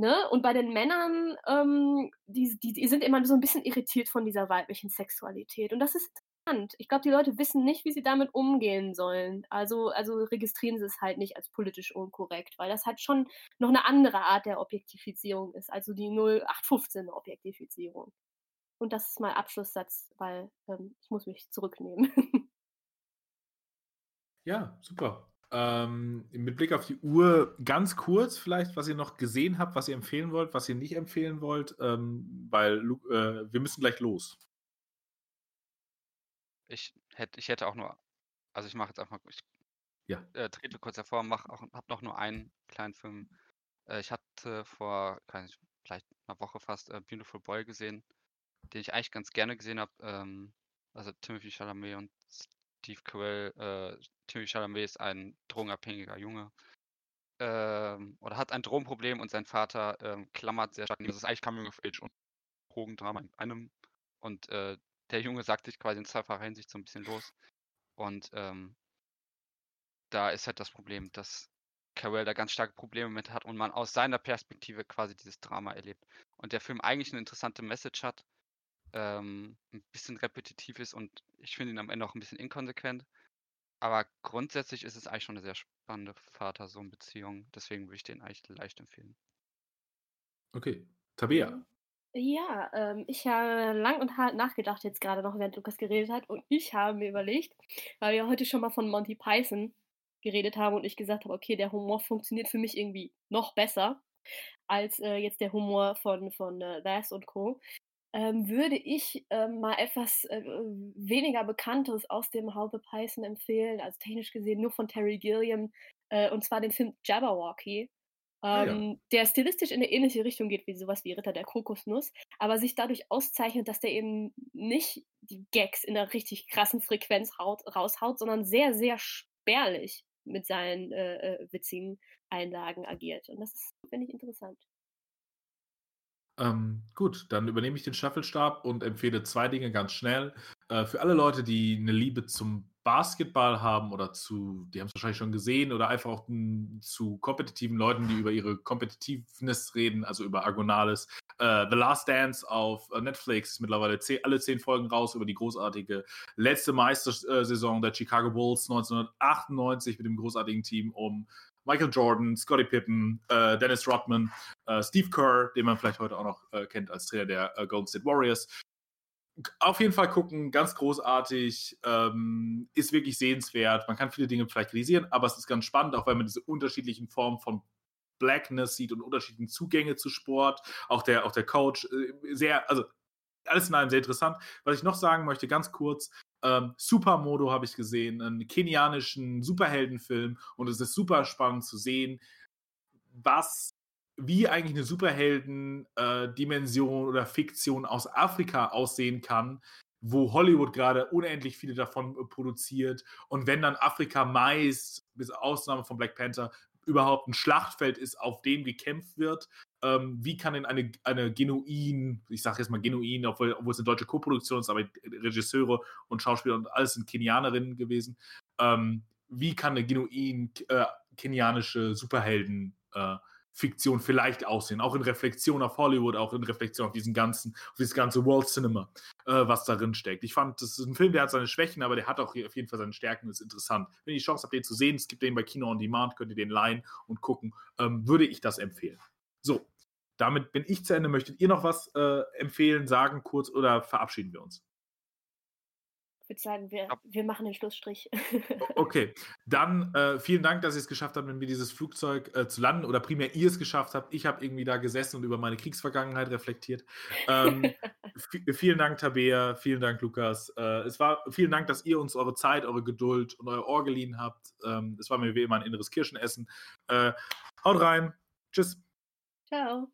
Ne? Und bei den Männern, ähm, die, die, die, sind immer so ein bisschen irritiert von dieser weiblichen Sexualität. Und das ist interessant. Ich glaube, die Leute wissen nicht, wie sie damit umgehen sollen. Also, also registrieren sie es halt nicht als politisch unkorrekt, weil das halt schon noch eine andere Art der Objektifizierung ist, also die 0815 Objektifizierung. Und das ist mein Abschlusssatz, weil ähm, ich muss mich zurücknehmen. ja, super. Ähm, mit Blick auf die Uhr ganz kurz vielleicht, was ihr noch gesehen habt, was ihr empfehlen wollt, was ihr nicht empfehlen wollt, ähm, weil äh, wir müssen gleich los. Ich hätte, ich hätte auch nur, also ich mache jetzt einfach, ich ja. äh, trete kurz hervor, mache auch, habe noch nur einen kleinen Film. Äh, ich hatte vor, kann ich, vielleicht einer Woche fast, äh, Beautiful Boy gesehen, den ich eigentlich ganz gerne gesehen habe. Ähm, also Timothy Chalamet und Steve Carell. Äh, Timothy Chalamet ist ein drogenabhängiger Junge. Ähm, oder hat ein Drogenproblem und sein Vater ähm, klammert sehr stark. Das ist eigentlich Coming of Age und Drogendrama in einem. Und äh, der Junge sagt sich quasi in zweifacher Hinsicht so ein bisschen los. Und ähm, da ist halt das Problem, dass Carell da ganz starke Probleme mit hat und man aus seiner Perspektive quasi dieses Drama erlebt. Und der Film eigentlich eine interessante Message hat, ähm, ein bisschen repetitiv ist und ich finde ihn am Ende auch ein bisschen inkonsequent. Aber grundsätzlich ist es eigentlich schon eine sehr spannende Vater-Sohn-Beziehung. Deswegen würde ich den eigentlich leicht empfehlen. Okay. Tabea. Ja, ähm, ich habe lang und hart nachgedacht jetzt gerade noch, während Lukas geredet hat. Und ich habe mir überlegt, weil wir heute schon mal von Monty Python geredet haben und ich gesagt habe, okay, der Humor funktioniert für mich irgendwie noch besser als äh, jetzt der Humor von, von äh, Bass und Co. Ähm, würde ich ähm, mal etwas äh, weniger Bekanntes aus dem Hause Python empfehlen, also technisch gesehen nur von Terry Gilliam, äh, und zwar den Film Jabberwocky. Ah, ähm, ja. der stilistisch in eine ähnliche Richtung geht wie sowas wie Ritter der Kokosnuss, aber sich dadurch auszeichnet, dass der eben nicht die Gags in einer richtig krassen Frequenz haut, raushaut, sondern sehr, sehr spärlich mit seinen äh, äh, witzigen Einlagen agiert. Und das finde ich, interessant. Ähm, gut, dann übernehme ich den Staffelstab und empfehle zwei Dinge ganz schnell. Äh, für alle Leute, die eine Liebe zum Basketball haben oder zu, die haben es wahrscheinlich schon gesehen, oder einfach auch m, zu kompetitiven Leuten, die über ihre Competitiveness reden, also über Argonales. Äh, The Last Dance auf äh, Netflix ist mittlerweile zehn, alle zehn Folgen raus über die großartige letzte Meistersaison der Chicago Bulls 1998 mit dem großartigen Team um Michael Jordan, Scottie Pippen, äh, Dennis Rodman, äh, Steve Kerr, den man vielleicht heute auch noch äh, kennt als Trainer der äh, Golden State Warriors. Auf jeden Fall gucken, ganz großartig, ähm, ist wirklich sehenswert. Man kann viele Dinge vielleicht kritisieren, aber es ist ganz spannend, auch weil man diese unterschiedlichen Formen von Blackness sieht und unterschiedlichen Zugänge zu Sport. Auch der, auch der Coach, äh, sehr, also alles in allem sehr interessant. Was ich noch sagen möchte, ganz kurz, ähm, Supermodo habe ich gesehen, einen kenianischen Superheldenfilm und es ist super spannend zu sehen, was wie eigentlich eine Superhelden-Dimension äh, oder Fiktion aus Afrika aussehen kann, wo Hollywood gerade unendlich viele davon äh, produziert. Und wenn dann Afrika meist, bis Ausnahme von Black Panther, überhaupt ein Schlachtfeld ist, auf dem gekämpft wird, ähm, wie kann denn eine, eine genuin, ich sage jetzt mal genuin, obwohl, obwohl es eine deutsche Koproduktion ist, aber Regisseure und Schauspieler und alles sind Kenianerinnen gewesen, ähm, wie kann eine genuin äh, kenianische Superhelden äh, Fiktion vielleicht aussehen, auch in Reflexion auf Hollywood, auch in Reflexion auf diesen ganzen, auf dieses ganze World Cinema, äh, was darin steckt. Ich fand, das ist ein Film, der hat seine Schwächen, aber der hat auch auf jeden Fall seine Stärken und ist interessant. Wenn ihr die Chance habt, den zu sehen, es gibt den bei Kino on Demand, könnt ihr den leihen und gucken, ähm, würde ich das empfehlen. So, damit bin ich zu Ende. Möchtet ihr noch was äh, empfehlen, sagen kurz oder verabschieden wir uns? Ich würde sagen, wir, wir machen den Schlussstrich. okay, dann äh, vielen Dank, dass ihr es geschafft habt, mit mir dieses Flugzeug äh, zu landen oder primär ihr es geschafft habt. Ich habe irgendwie da gesessen und über meine Kriegsvergangenheit reflektiert. Ähm, vielen Dank, Tabea, vielen Dank, Lukas. Äh, es war vielen Dank, dass ihr uns eure Zeit, eure Geduld und euer Ohr geliehen habt. Ähm, es war mir wie immer ein inneres Kirschenessen. Äh, haut rein. Tschüss. Ciao.